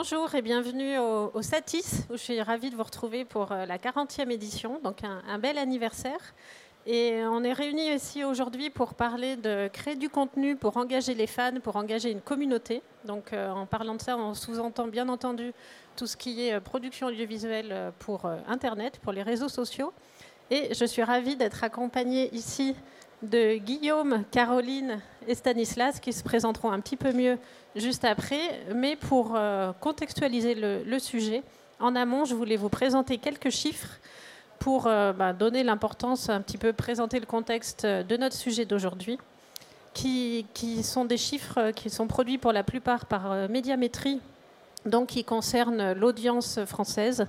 Bonjour et bienvenue au, Satis, où je suis ravie de vous retrouver pour euh, la 40e édition, donc un, bel anniversaire. Et on est réunis ici aujourd'hui pour parler de créer du contenu, pour engager les fans, pour engager une communauté. Donc euh, en parlant de ça, on sous-entend bien entendu tout ce qui est euh, production audiovisuelle pour Internet, pour les réseaux sociaux. Et je suis ravie d'être accompagnée ici de Guillaume, Caroline et Stanislas qui se présenteront un petit peu mieux juste après. Mais pour euh, contextualiser le, sujet, en amont, je voulais vous présenter quelques chiffres pour euh, bah, donner l'importance, un petit peu présenter le contexte de notre sujet d'aujourd'hui, qui, sont des chiffres qui sont produits pour la plupart par euh, Médiamétrie, donc qui concernent l'audience française.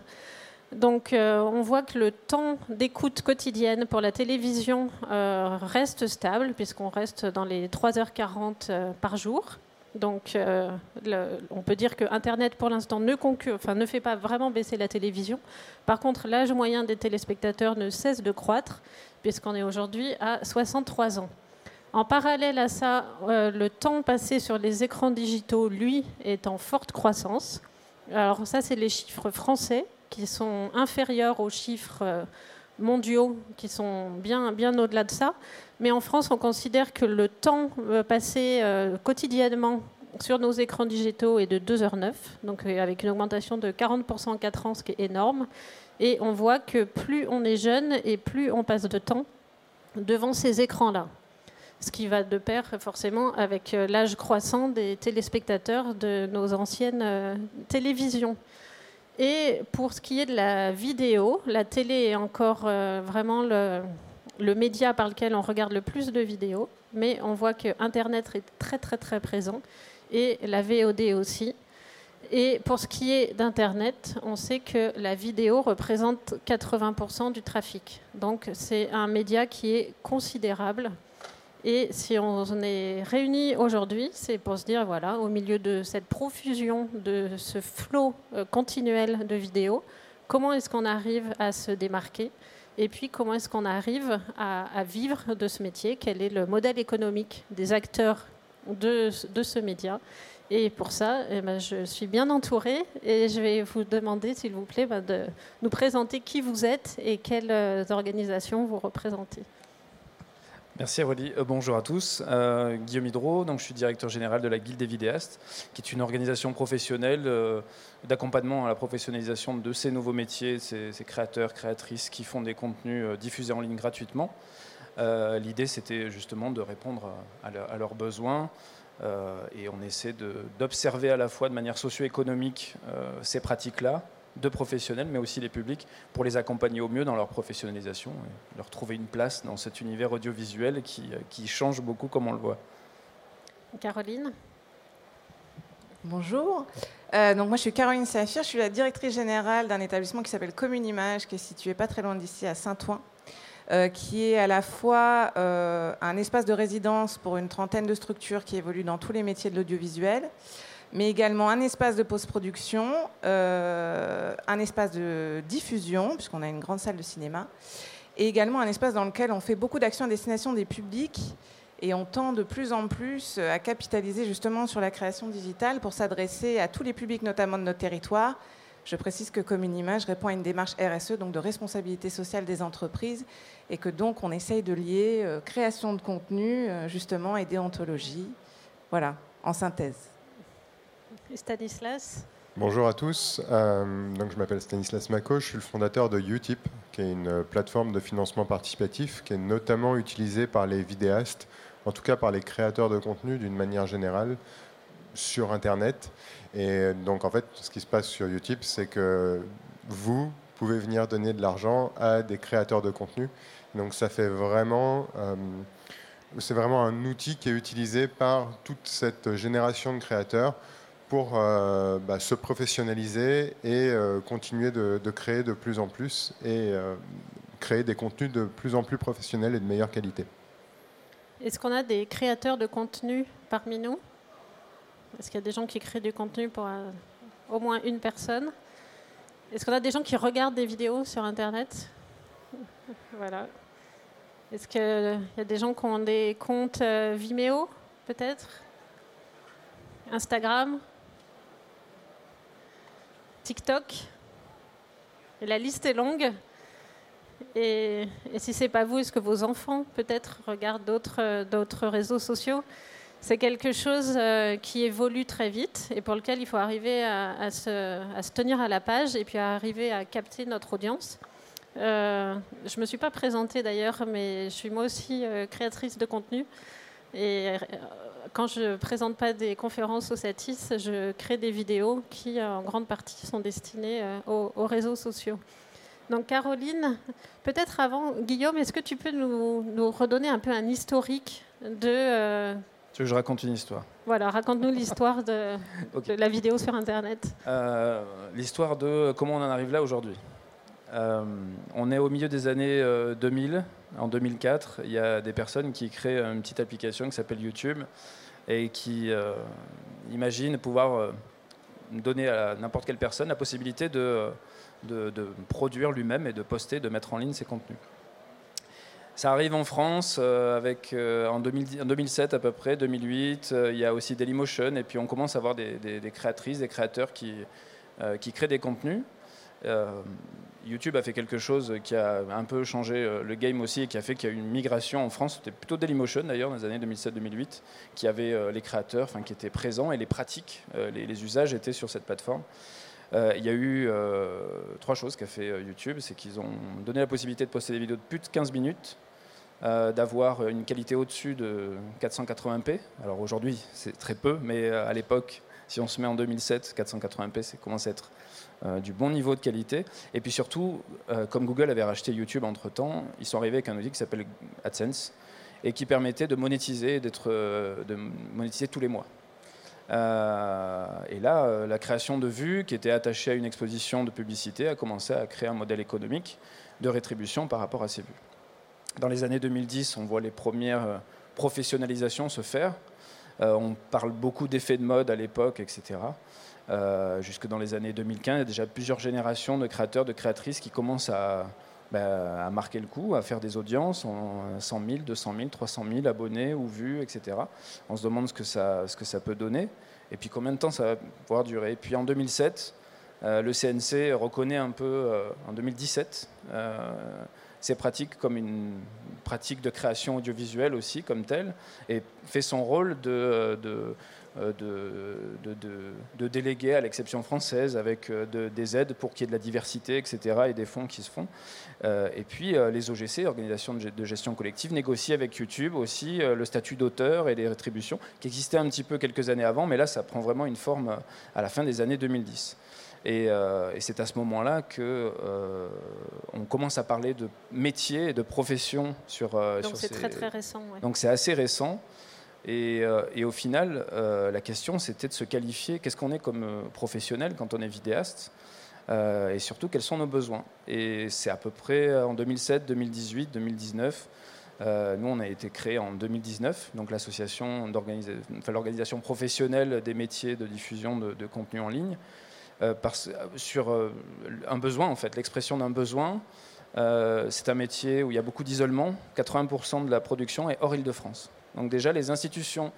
Donc euh, on voit que le temps d'écoute quotidienne pour la télévision euh, reste stable, puisqu'on reste dans les 3h40 euh, par jour. Donc on peut dire que Internet pour l'instant ne, fait pas vraiment baisser la télévision. Par contre, l'âge moyen des téléspectateurs ne cesse de croître, puisqu'on est aujourd'hui à 63 ans. En parallèle à ça, le temps passé sur les écrans digitaux, lui, est en forte croissance. Alors ça, c'est les chiffres français qui sont inférieurs aux chiffres euh, mondiaux, qui sont bien, bien au-delà de ça. Mais en France, on considère que le temps euh, passé euh, quotidiennement sur nos écrans digitaux est de 2h09, donc avec une augmentation de 40% en 4 ans, ce qui est énorme. Et on voit que plus on est jeune et plus on passe de temps devant ces écrans-là. Ce qui va de pair forcément avec l'âge croissant des téléspectateurs de nos anciennes télévisions. Et pour ce qui est de la vidéo, la télé est encore euh, vraiment le, média par lequel on regarde le plus de vidéos, mais on voit que Internet est très très très présent et la VOD aussi. Et pour ce qui est d'Internet, on sait que la vidéo représente 80% du trafic. Donc c'est un média qui est considérable et si on est réunis aujourd'hui, c'est pour se dire, voilà, au milieu de cette profusion, de ce flot euh, continuel de vidéos, comment est-ce qu'on arrive à se démarquer? Et puis, comment est-ce qu'on arrive à, vivre de ce métier? Quel est le modèle économique des acteurs de, ce média? Et pour ça, eh ben, je suis bien entourée et je vais vous demander, s'il vous plaît, ben, de nous présenter qui vous êtes et quelles euh, organisations vous représentez. Merci Aurélie. Euh, bonjour à tous. Euh, Guillaume Hydro, donc je suis directeur général de la Guilde des vidéastes, qui est une organisation professionnelle euh, d'accompagnement à la professionnalisation de ces nouveaux métiers, ces, créateurs, créatrices qui font des contenus diffusés en ligne gratuitement. L'idée, c'était justement de répondre à, leurs besoins. et on essaie d'observer à la fois de manière socio-économique ces pratiques-là, de professionnels, mais aussi les publics, pour les accompagner au mieux dans leur professionnalisation et leur trouver une place dans cet univers audiovisuel qui, qui change beaucoup comme on le voit. Caroline? Bonjour. Euh, donc moi je suis Caroline Saphir, je suis la directrice générale d'un établissement qui s'appelle Commune Image, qui est situé pas très loin d'ici à Saint-Ouen, euh, qui est à la fois euh, un espace de résidence pour une trentaine de structures qui évoluent dans tous les métiers de l'audiovisuel, mais également un espace de post-production, euh, un espace de diffusion, puisqu'on a une grande salle de cinéma, et également un espace dans lequel on fait beaucoup d'actions à destination des publics, et on tend de plus en plus à capitaliser justement sur la création digitale pour s'adresser à tous les publics, notamment de notre territoire. Je précise que Commune Image répond à une démarche RSE, donc de responsabilité sociale des entreprises, et que donc on essaye de lier euh, création de contenu, euh, justement, et déontologie. Voilà, en synthèse. Stanislas Bonjour à tous. Euh, donc je m'appelle Stanislas Mako, je suis le fondateur de Utip, qui est une plateforme de financement participatif qui est notamment utilisée par les vidéastes, en tout cas par les créateurs de contenu d'une manière générale sur Internet. Et donc en fait, ce qui se passe sur Utip, c'est que vous pouvez venir donner de l'argent à des créateurs de contenu. Donc ça fait vraiment... Euh, c'est vraiment un outil qui est utilisé par toute cette génération de créateurs pour euh, bah, se professionnaliser et euh, continuer de, créer de plus en plus et euh, créer des contenus de plus en plus professionnels et de meilleure qualité. Est-ce qu'on a des créateurs de contenu parmi nous? Est-ce qu'il y a des gens qui créent du contenu pour au moins une personne? Est-ce qu'on a des gens qui regardent des vidéos sur Internet? Voilà. Est-ce qu'il y a des gens qui ont des comptes Vimeo, peut-être? Instagram? TikTok. Et la liste est longue. Et, si ce n'est pas vous, est-ce que vos enfants peut-être regardent d'autres réseaux sociaux? C'est quelque chose euh, qui évolue très vite et pour lequel il faut arriver à, se, tenir à la page et puis à arriver à capter notre audience. Euh, je ne me suis pas présentée d'ailleurs, mais je suis moi aussi euh, créatrice de contenu. Et quand je ne présente pas des conférences au Satis, je crée des vidéos qui, en grande partie, sont destinées aux, réseaux sociaux. Donc Caroline, peut-être avant, Guillaume, est-ce que tu peux nous, nous, redonner un peu un historique de tu veux que je raconte une histoire? Voilà, raconte-nous l'histoire de, la vidéo sur Internet. Euh, l'histoire de comment on en arrive là aujourd'hui. Euh, on est au milieu des années 2000. Euh, en 2004, il y a des personnes qui créent une petite application qui s'appelle YouTube et qui imaginent pouvoir donner à n'importe quelle personne la possibilité de, produire lui-même et de poster, de mettre en ligne ses contenus. Ça arrive en France euh, avec, euh, en, 2007 à peu près, 2008. Euh, il y a aussi Dailymotion et puis on commence à avoir des, créatrices, des créateurs qui créent des contenus. YouTube a fait quelque chose qui a un peu changé le game aussi et qui a fait qu'il y a eu une migration en France. C'était plutôt Dailymotion d'ailleurs dans les années 2007-2008 qui avait les créateurs, enfin qui étaient présents et les pratiques, les, les, usages étaient sur cette plateforme. il y a eu trois choses qu'a fait YouTube, c'est qu'ils ont donné la possibilité de poster des vidéos de plus de 15 minutes euh, d'avoir une qualité au-dessus de 480p. Alors aujourd'hui, c'est très peu, mais euh, à l'époque, si on se met en 2007, 480p, c'est commence à être euh, du bon niveau de qualité. Et puis surtout, comme Google avait racheté YouTube entre-temps, ils sont arrivés avec un outil qui s'appelle AdSense et qui permettait de monétiser, d'être, de monétiser tous les mois. et là, la création de vues, qui était attachée à une exposition de publicité, a commencé à créer un modèle économique de rétribution par rapport à ces vues. Dans les années 2010, on voit les premières euh, professionnalisations se faire. Euh, on parle beaucoup d'effets de mode à l'époque, etc. Euh, jusque dans les années 2015, il y a déjà plusieurs générations de créateurs, de créatrices qui commencent à, à marquer le coup, à faire des audiences en 100 000, 200 000, 300 000 abonnés ou vues, etc. On se demande ce que ça, peut donner et puis combien de temps ça va pouvoir durer? Et puis en 2007, le CNC reconnaît un peu, en 2017, ces pratiques comme une pratique de création audiovisuelle aussi, comme telle, et fait son rôle de euh, de, de, déléguer à l'exception française avec euh, des aides pour qu'il y ait de la diversité, etc., et des fonds qui se font. Euh, et puis les OGC, Organisations de gestion collective, négocient avec YouTube aussi le statut d'auteur et les rétributions, qui existait un petit peu quelques années avant, mais là ça prend vraiment une forme à la fin des années 2010. Euh, et, c'est à ce moment-là que euh, on commence à parler de métier et de profession sur. Euh, Donc c'est très très récent. Donc c'est assez récent. Et, au final, la question c'était de se qualifier. Qu'est-ce qu'on est comme professionnel quand on est vidéaste Et surtout, quels sont nos besoins? Et c'est à peu près en 2007, 2018, 2019. nous, on a été créé en 2019, donc l'association l'organisation professionnelle des métiers de diffusion de, contenu en ligne. Euh, sur euh, un besoin, en fait, l'expression d'un besoin. Euh, c'est un métier où il y a beaucoup d'isolement. 80% de la production est hors Île-de-France. Donc déjà, les institutions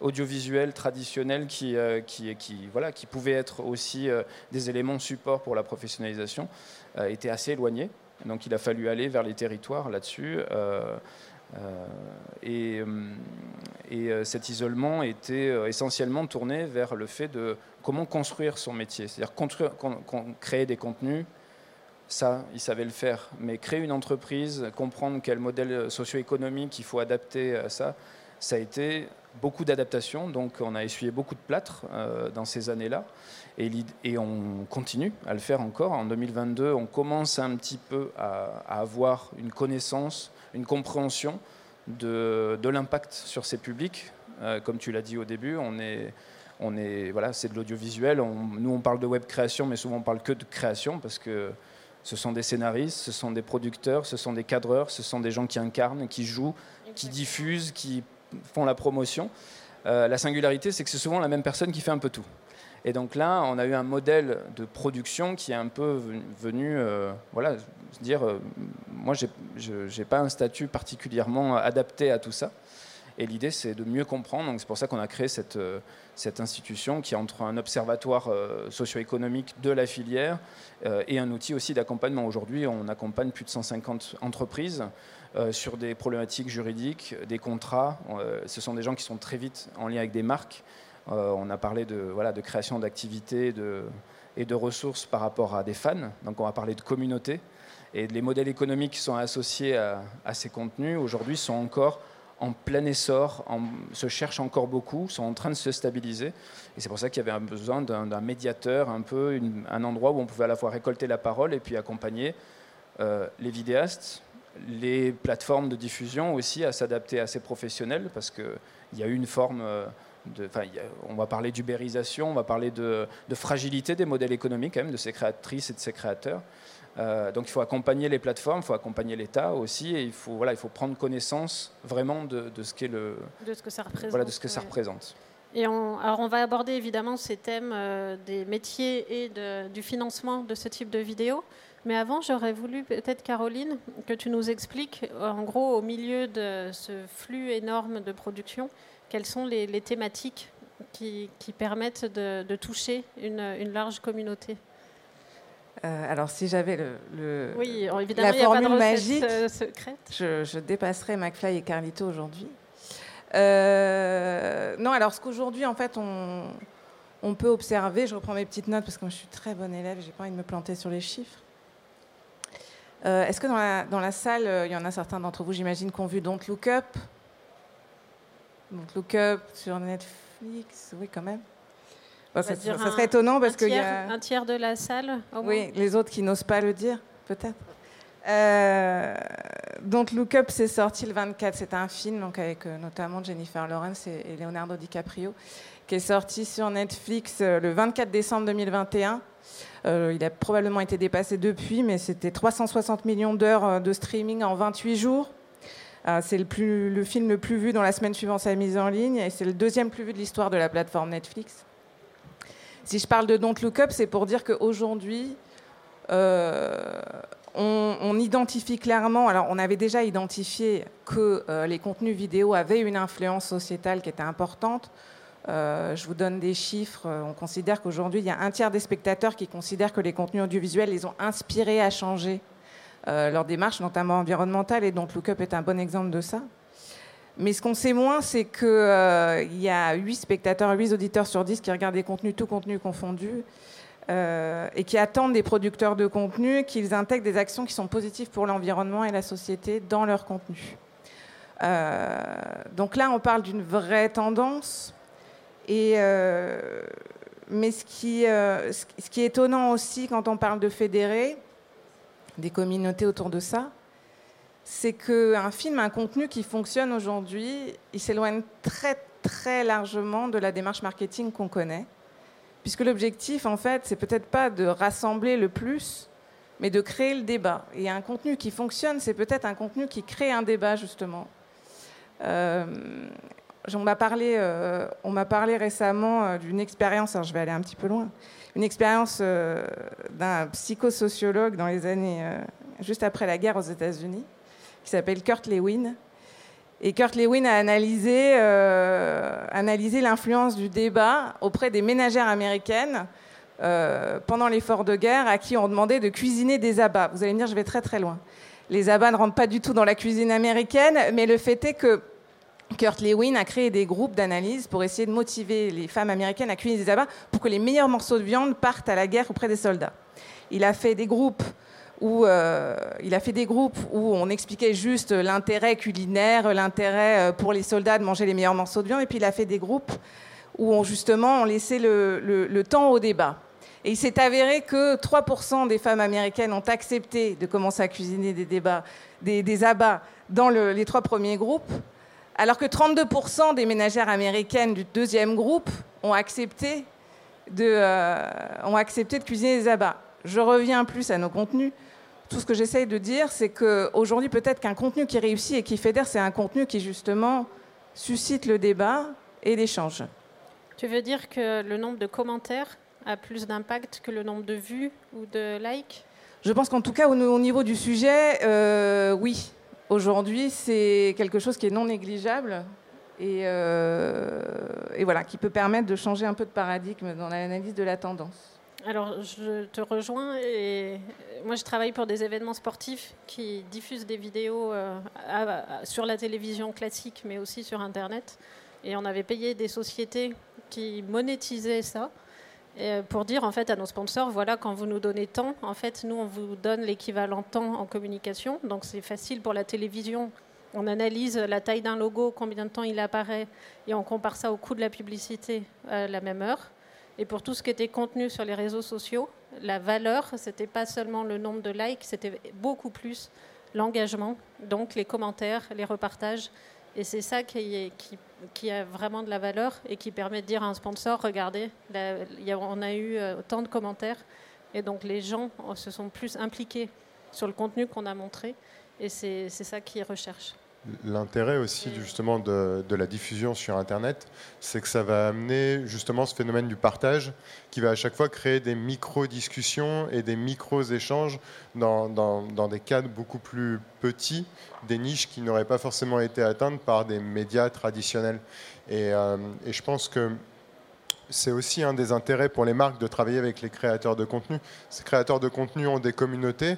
audiovisuelles traditionnelles qui, qui, qui, pouvaient être aussi des éléments support pour la professionnalisation étaient assez éloignées. Donc il a fallu aller vers les territoires là-dessus. et, et cet isolement était essentiellement tourné vers le fait de comment construire son métier. C'est-à-dire créer des contenus, ça, il savait le faire. Mais créer une entreprise, comprendre quel modèle socio-économique il faut adapter à ça, ça a été beaucoup d'adaptation. Donc on a essuyé beaucoup de plâtre euh, dans ces années-là. Et, et, on continue à le faire encore. En 2022, on commence un petit peu à, avoir une connaissance, une compréhension de, l'impact sur ces publics. Euh, comme tu l'as dit au début, on est on est, voilà, c'est de l'audiovisuel. nous, on parle de web création, mais souvent on parle que de création parce que ce sont des scénaristes, ce sont des producteurs, ce sont des cadreurs, ce sont des gens qui incarnent, qui jouent, qui diffusent, qui font la promotion. Euh, la singularité, c'est que c'est souvent la même personne qui fait un peu tout. Et donc là, on a eu un modèle de production qui est un peu venu, euh, voilà, dire, euh, moi, je n'ai pas un statut particulièrement adapté à tout ça. Et l'idée, c'est de mieux comprendre. C'est pour ça qu'on a créé cette, cette institution qui est entre un observatoire socio-économique de la filière et un outil aussi d'accompagnement. Aujourd'hui, on accompagne plus de 150 entreprises sur des problématiques juridiques, des contrats. ce sont des gens qui sont très vite en lien avec des marques. on a parlé de, voilà, de création d'activités, et de ressources par rapport à des fans. Donc on va parler de communauté. Et les modèles économiques qui sont associés à, ces contenus aujourd'hui sont encore en plein essor, se cherchent encore beaucoup, sont en train de se stabiliser. Et c'est pour ça qu'il y avait un besoin d'un médiateur, un peu un endroit où on pouvait à la fois récolter la parole et puis accompagner euh, les vidéastes, les plateformes de diffusion aussi à s'adapter à ces professionnels, parce qu'il y a eu une forme... Euh, on va parler d'ubérisation, on va parler de, fragilité des modèles économiques, quand même, de ces créatrices et de ces créateurs. Euh, donc il faut accompagner les plateformes, il faut accompagner l'État aussi, et il faut, voilà, il faut prendre connaissance vraiment de, ce qu'est le, de ce que ça représente. Voilà, de ce que ça représente. Et on, alors on va aborder évidemment ces thèmes euh, des métiers et du financement de ce type de vidéos. Mais avant, j'aurais voulu peut-être, Caroline, que tu nous expliques, en gros, au milieu de ce flux énorme de production, quelles sont les, thématiques qui, permettent de, toucher une, large communauté? Euh, alors, si j'avais le, oui, évidemment, la formule magique, euh, secrète. Je, dépasserais McFly et Carlito aujourd'hui. Euh, non, alors ce qu'aujourd'hui, en fait, on, peut observer, je reprends mes petites notes parce que moi, je suis très bonne élève, j'ai pas envie de me planter sur les chiffres. Est-ce que dans la, dans la salle, il y en a certains d'entre vous, j'imagine, qui ont vu Don't Look Up? Donc Look Up sur Netflix, oui quand même. ça, serait étonnant parce qu'il y a un tiers de la salle. oui, les autres qui n'osent pas le dire, peut-être. Euh, donc Look Up, c'est sorti le 24. C'est un film donc avec euh, notamment Jennifer Lawrence et, Leonardo DiCaprio, qui est sorti sur Netflix euh, le 24 décembre 2021. il a probablement été dépassé depuis, mais c'était 360 millions d'heures de streaming en 28 jours. Euh, c'est le, film le plus vu dans la semaine suivant sa mise en ligne et c'est le deuxième plus vu de l'histoire de la plateforme Netflix. Si je parle de Don't Look Up, c'est pour dire qu'aujourd'hui, euh, on, identifie clairement, alors on avait déjà identifié que euh, les contenus vidéo avaient une influence sociétale qui était importante. je vous donne des chiffres. On considère qu'aujourd'hui, il y a un tiers des spectateurs qui considèrent que les contenus audiovisuels les ont inspirés à changer euh, leur démarche, notamment environnementale, et donc Lookup est un bon exemple de ça. Mais ce qu'on sait moins, c'est qu'il euh, y a 8 spectateurs, 8 auditeurs sur 10 qui regardent des contenus, tout contenu confondu, euh, et qui attendent des producteurs de contenu qu'ils intègrent des actions qui sont positives pour l'environnement et la société dans leur contenu. donc là, on parle d'une vraie tendance. Et, mais ce qui, ce qui est étonnant aussi quand on parle de fédérer, des communautés autour de ça, c'est qu'un film, un contenu qui fonctionne aujourd'hui, il s'éloigne très très largement de la démarche marketing qu'on connaît, puisque l'objectif, en fait, c'est peut-être pas de rassembler le plus, mais de créer le débat. Et un contenu qui fonctionne, c'est peut-être un contenu qui crée un débat, justement. Euh, on m'a parlé, euh, parlé récemment euh, d'une expérience, alors je vais aller un petit peu loin, une expérience d'un psychosociologue dans les années juste après la guerre aux États-Unis, qui s'appelle Kurt Lewin. Et Kurt Lewin a analysé, analysé l'influence du débat auprès des ménagères américaines pendant l'effort de guerre, à qui on demandait de cuisiner des abats. Vous allez me dire, je vais très très loin. Les abats ne rentrent pas du tout dans la cuisine américaine, mais le fait est que Kurt Lewin a créé des groupes d'analyse pour essayer de motiver les femmes américaines à cuisiner des abats pour que les meilleurs morceaux de viande partent à la guerre auprès des soldats. Il a fait des groupes où, euh, il a fait des groupes où on expliquait juste l'intérêt culinaire, l'intérêt euh, pour les soldats de manger les meilleurs morceaux de viande, et puis il a fait des groupes où justement on laissait le, temps au débat. Et il s'est avéré que 3% des femmes américaines ont accepté de commencer à cuisiner des, débats, des, abats dans les trois premiers groupes, alors que 32% des ménagères américaines du deuxième groupe ont accepté de, euh, ont accepté de cuisiner des abats. Je reviens plus à nos contenus. Tout ce que j'essaye de dire, c'est qu'aujourd'hui, peut-être qu'un contenu qui réussit et qui fédère, c'est un contenu qui, justement, suscite le débat et l'échange. Tu veux dire que le nombre de commentaires a plus d'impact que le nombre de vues ou de likes? Je pense qu'en tout cas, au, niveau du sujet, euh, oui. Aujourd'hui, c'est quelque chose qui est non négligeable. et, et voilà, qui peut permettre de changer un peu de paradigme dans l'analyse de la tendance. Alors, je te rejoins. Et moi, je travaille pour des événements sportifs qui diffusent des vidéos euh, sur la télévision classique, mais aussi sur Internet. Et on avait payé des sociétés qui monétisaient ça euh, pour dire en fait à nos sponsors voilà, quand vous nous donnez temps, en fait, nous, on vous donne l'équivalent temps en communication. Donc, c'est facile pour la télévision. On analyse la taille d'un logo, combien de temps il apparaît, et on compare ça au coût de la publicité à la même heure. Et pour tout ce qui était contenu sur les réseaux sociaux, la valeur, ce n'était pas seulement le nombre de likes, c'était beaucoup plus l'engagement, donc les commentaires, les repartages. Et c'est ça qui, a vraiment de la valeur et qui permet de dire à un sponsor, regardez, on a eu euh, autant de commentaires. Et donc les gens se sont plus impliqués sur le contenu qu'on a montré. Et c'est ça qu'ils recherchent. L'intérêt aussi justement de, la diffusion sur Internet, c'est que ça va amener justement ce phénomène du partage qui va à chaque fois créer des micro-discussions et des micro-échanges dans, des cadres beaucoup plus petits, des niches qui n'auraient pas forcément été atteintes par des médias traditionnels. Et, euh, et je pense que c'est aussi un des intérêts pour les marques de travailler avec les créateurs de contenu. Ces créateurs de contenu ont des communautés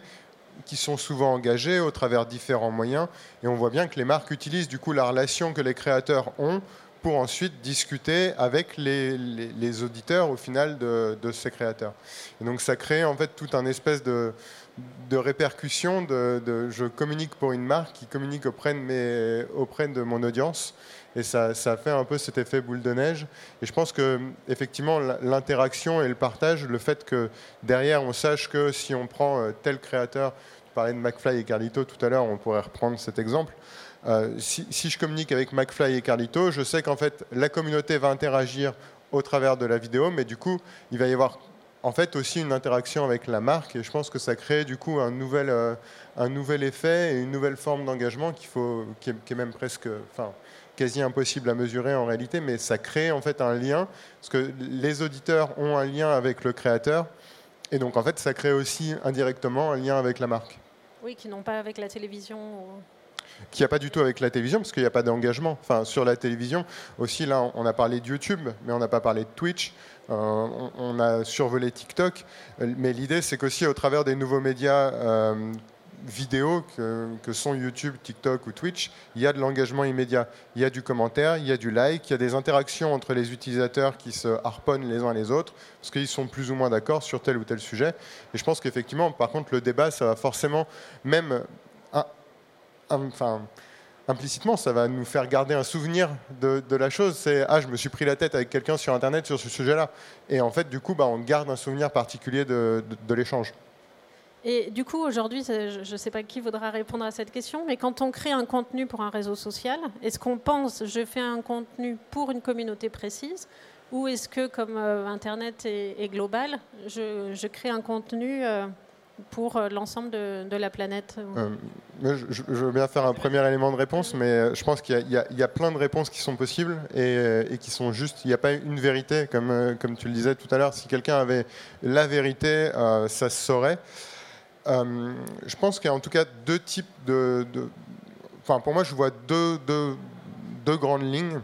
qui sont souvent engagés au travers différents moyens. Et on voit bien que les marques utilisent du coup la relation que les créateurs ont pour ensuite discuter avec les, auditeurs au final de, ces créateurs. Et donc ça crée en fait tout un espèce de, répercussion de, je communique pour une marque qui communique auprès de, mes, auprès de mon audience. Et ça, ça, fait un peu cet effet boule de neige. Et je pense que effectivement l'interaction et le partage, le fait que derrière on sache que si on prend euh, tel créateur, tu parlais de McFly et Carlito tout à l'heure, on pourrait reprendre cet exemple. Euh, si, je communique avec McFly et Carlito, je sais qu'en fait la communauté va interagir au travers de la vidéo, mais du coup il va y avoir en fait aussi une interaction avec la marque et je pense que ça crée du coup un nouvel, euh, un nouvel effet et une nouvelle forme d'engagement faut, qui est, même presque, enfin, quasi impossible à mesurer en réalité, mais ça crée en fait un lien parce que les auditeurs ont un lien avec le créateur et donc en fait ça crée aussi indirectement un lien avec la marque. Oui, qui n'ont pas avec la télévision. Ou qu'il n'y a pas du tout avec la télévision, parce qu'il n'y a pas d'engagement. Enfin, sur la télévision, aussi, là, on a parlé de YouTube, mais on n'a pas parlé de Twitch. Euh, on, a survolé TikTok. Mais l'idée, c'est qu'aussi, au travers des nouveaux médias euh, vidéo que, sont YouTube, TikTok ou Twitch, il y a de l'engagement immédiat. Il y a du commentaire, il y a du like, il y a des interactions entre les utilisateurs qui se harponnent les uns les autres, parce qu'ils sont plus ou moins d'accord sur tel ou tel sujet. Et je pense qu'effectivement, par contre, le débat, ça va forcément, même implicitement, ça va nous faire garder un souvenir de, la chose. C'est ah, je me suis pris la tête avec quelqu'un sur Internet sur ce sujet-là. Et en fait, du coup, bah, on garde un souvenir particulier de, l'échange. Et du coup, aujourd'hui, je ne sais pas qui voudra répondre à cette question, mais quand on crée un contenu pour un réseau social, est-ce qu'on pense je fais un contenu pour une communauté précise ou est-ce que, comme euh, Internet est, global, je, crée un contenu euh, pour euh, l'ensemble de, la planète je, veux bien faire un premier élément de réponse, mais je pense qu'il y, a plein de réponses qui sont possibles et, qui sont justes. Il n'y a pas une vérité, comme, comme tu le disais tout à l'heure. Si quelqu'un avait la vérité, ça se saurait. Je pense qu'il y a en tout cas deux types de... Enfin, pour moi, je vois deux, deux, deux grandes lignes.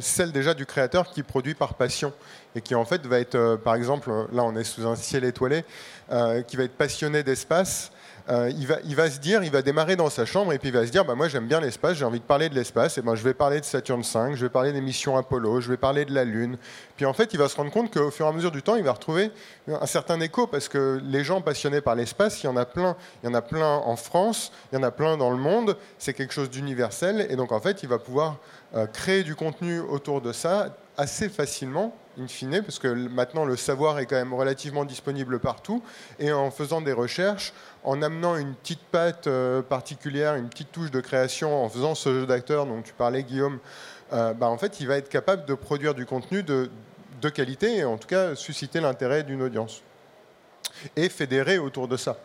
celle déjà du créateur qui produit par passion et qui en fait va être, euh, par exemple, là on est sous un ciel étoilé, euh, qui va être passionné d'espace. Euh, il, va, il va se dire, il va démarrer dans sa chambre et puis il va se dire, bah, moi j'aime bien l'espace, j'ai envie de parler de l'espace, et ben je vais parler de Saturne 5, je vais parler des missions Apollo, je vais parler de la Lune. Puis en fait, il va se rendre compte qu'au fur et à mesure du temps, il va retrouver un certain écho parce que les gens passionnés par l'espace, il y en a plein. Il y en a plein en France, il y en a plein dans le monde. C'est quelque chose d'universel et donc en fait, il va pouvoir créer du contenu autour de ça assez facilement in fine, parce que maintenant le savoir est quand même relativement disponible partout, et en faisant des recherches, en amenant une petite patte euh, particulière, une petite touche de création, en faisant ce jeu d'acteur dont tu parlais, Guillaume, euh, bah, en fait, il va être capable de produire du contenu de, de qualité, et en tout cas susciter l'intérêt d'une audience, et fédérer autour de ça.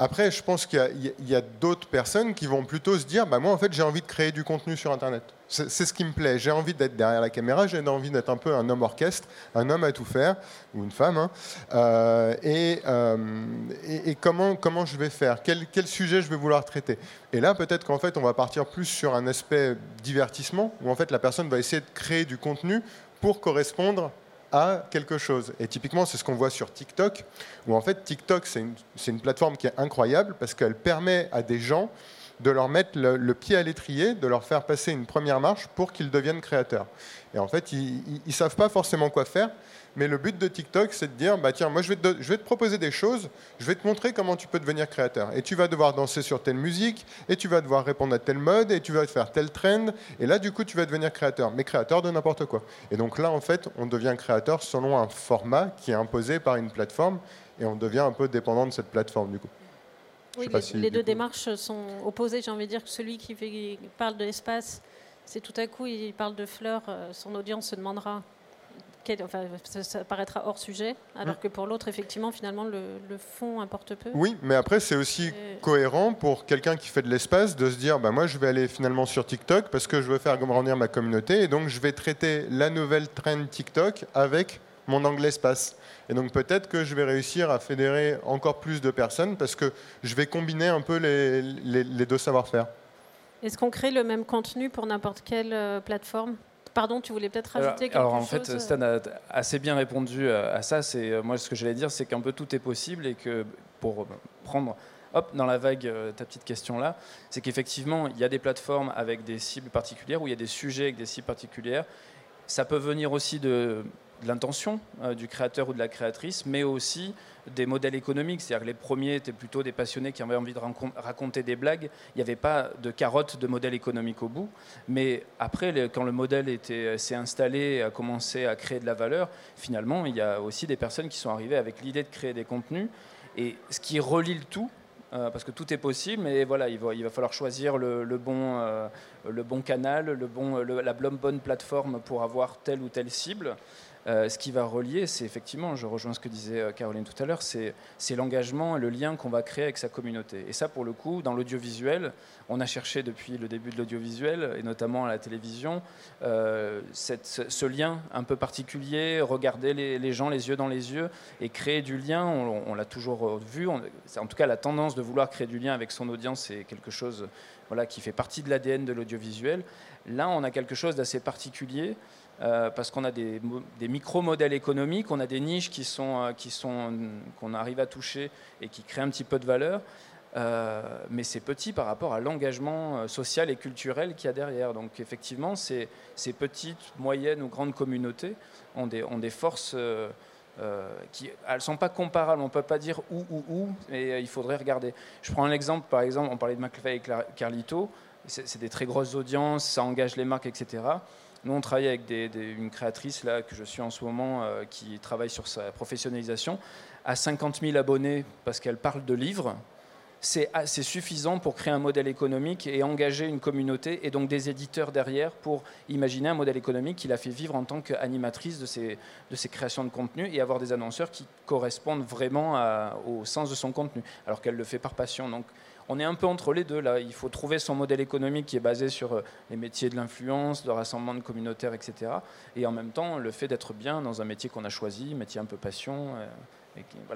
Après, je pense qu'il y a, d'autres personnes qui vont plutôt se dire, bah, moi, en fait, j'ai envie de créer du contenu sur Internet. C'est ce qui me plaît. J'ai envie d'être derrière la caméra, j'ai envie d'être un peu un homme orchestre, un homme à tout faire, ou une femme. Hein. Euh, euh, et, comment, comment je vais faire? Quel, sujet je vais vouloir traiter? Et là, peut-être qu'en fait, on va partir plus sur un aspect divertissement, où en fait, la personne va essayer de créer du contenu pour correspondre à quelque chose. Et typiquement, c'est ce qu'on voit sur TikTok, où en fait, TikTok, c'est une, plateforme qui est incroyable parce qu'elle permet à des gens de leur mettre le, pied à l'étrier, de leur faire passer une première marche pour qu'ils deviennent créateurs. Et en fait, ils ne savent pas forcément quoi faire, mais le but de TikTok, c'est de dire, bah tiens, moi je vais, te, je vais te proposer des choses, je vais te montrer comment tu peux devenir créateur. Et tu vas devoir danser sur telle musique, et tu vas devoir répondre à tel mode, et tu vas faire tel trend, et là du coup tu vas devenir créateur, mais créateur de n'importe quoi. Et donc là, en fait, on devient créateur selon un format qui est imposé par une plateforme, et on devient un peu dépendant de cette plateforme du coup. Oui, les, deux démarches sont opposées. J'ai envie de dire que celui qui, parle de l'espace, c'est tout à coup, il parle de fleurs, euh, son audience se demandera. Enfin, ça, paraîtra hors sujet, alors hum. que pour l'autre, effectivement, finalement, le, fond importe peu. Oui, mais après, c'est aussi cohérent pour quelqu'un qui fait de l'espace de se dire bah, moi, je vais aller finalement sur TikTok parce que je veux faire grandir ma communauté et donc je vais traiter la nouvelle trend TikTok avec mon anglais espace. Et donc peut-être que je vais réussir à fédérer encore plus de personnes parce que je vais combiner un peu les, les, deux savoir-faire. Est-ce qu'on crée le même contenu pour n'importe quelle euh, plateforme? Pardon, tu voulais peut-être rajouter quelque chose Alors en fait, euh Stan a assez bien répondu euh, à ça. C'est moi ce que j'allais dire, c'est qu'un peu tout est possible et que pour prendre hop, dans la vague, ta petite question là, c'est qu'effectivement, il y a des plateformes avec des cibles particulières, où il y a des sujets avec des cibles particulières. Ça peut venir aussi de de l'intention euh, du créateur ou de la créatrice, mais aussi des modèles économiques. C'est-à-dire que les premiers étaient plutôt des passionnés qui avaient envie de raconter des blagues. Il n'y avait pas de carotte de modèle économique au bout. Mais après, quand le modèle s'est installé et a commencé à créer de la valeur, finalement, il y a aussi des personnes qui sont arrivées avec l'idée de créer des contenus. Et ce qui relie le tout, euh, parce que tout est possible, mais voilà, il va, falloir choisir le, bon, euh, le bon canal, le bon, la bonne plateforme pour avoir telle ou telle cible. Euh, ce qui va relier, c'est effectivement, je rejoins ce que disait euh, Caroline tout à l'heure, c'est l'engagement et le lien qu'on va créer avec sa communauté. Et ça, pour le coup, dans l'audiovisuel, on a cherché depuis le début de l'audiovisuel, et notamment à la télévision, euh, ce lien un peu particulier, regarder les, gens les yeux dans les yeux et créer du lien. On, l'a toujours vu. en tout cas, la tendance de vouloir créer du lien avec son audience, c'est quelque chose voilà, qui fait partie de l'ADN de l'audiovisuel. Là, on a quelque chose d'assez particulier. Euh, parce qu'on a des, micro-modèles économiques, on a des niches euh, qui sont, qu'on arrive à toucher et qui créent un petit peu de valeur, euh, mais c'est petit par rapport à l'engagement social et culturel qu'il y a derrière. Donc effectivement, ces, petites, moyennes ou grandes communautés ont des, forces qui elles sont pas comparables. On ne peut pas dire où, où, où, mais il faudrait regarder. Je prends un exemple, par exemple, on parlait de McFly et Carlito, c'est des très grosses audiences, ça engage les marques, etc. Nous, on travaille avec une créatrice là, que je suis en ce moment euh, qui travaille sur sa professionnalisation. À 50 000 abonnés parce qu'elle parle de livres, c'est suffisant pour créer un modèle économique et engager une communauté et donc des éditeurs derrière pour imaginer un modèle économique qu'il a fait vivre en tant qu'animatrice de ses, de ses créations de contenu et avoir des annonceurs qui correspondent vraiment au sens de son contenu, alors qu'elle le fait par passion. Donc on est un peu entre les deux là. Il faut trouver son modèle économique qui est basé sur euh, les métiers de l'influence, le rassemblement de communautaires, etc. Et en même temps, le fait d'être bien dans un métier qu'on a choisi, métier un peu passion. Euh,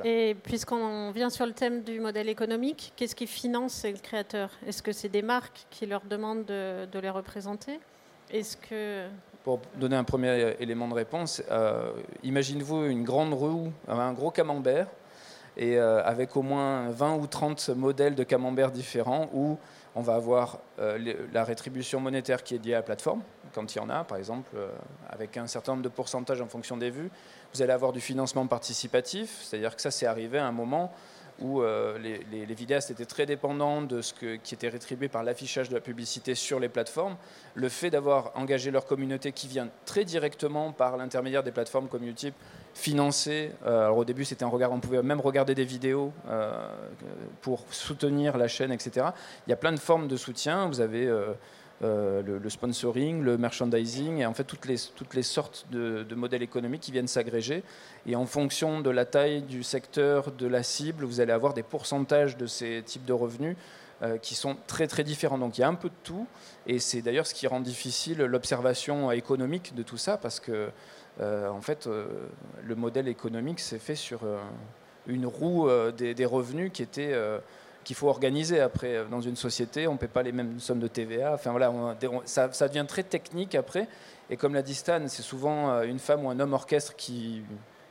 et, puisqu'on vient sur le thème du modèle économique, qu'est-ce qui finance les créateurs? Est-ce que c'est des marques qui leur demandent de, les représenter? Est-ce que pour donner un premier élément de réponse, euh, imaginez-vous une grande roue, un gros camembert, et euh, avec au moins 20 ou 30 modèles de camembert différents où on va avoir euh, la rétribution monétaire qui est liée à la plateforme, quand il y en a, par exemple, euh, avec un certain nombre de pourcentages en fonction des vues. Vous allez avoir du financement participatif, c'est-à-dire que ça, c'est arrivé à un moment où les, vidéastes étaient très dépendants de ce qui était rétribué par l'affichage de la publicité sur les plateformes. Le fait d'avoir engagé leur communauté qui vient très directement par l'intermédiaire des plateformes comme YouTube financé. Euh, alors au début, c'était un regard, on pouvait même regarder des vidéos euh, pour soutenir la chaîne, etc. Il y a plein de formes de soutien. Vous avez euh, le, sponsoring, le merchandising, et en fait toutes les, toutes les sortes de, modèles économiques qui viennent s'agréger. Et en fonction de la taille du secteur, de la cible, vous allez avoir des pourcentages de ces types de revenus qui sont très très différents. Donc il y a un peu de tout, et c'est d'ailleurs ce qui rend difficile l'observation économique de tout ça, parce que en fait, le modèle économique s'est fait sur une roue des, revenus qui était qu'il faut organiser après dans une société. On ne paie pas les mêmes sommes de TVA. Enfin voilà, ça, ça, devient très technique après. Et comme l'a dit Stan, c'est souvent une femme ou un homme orchestre qui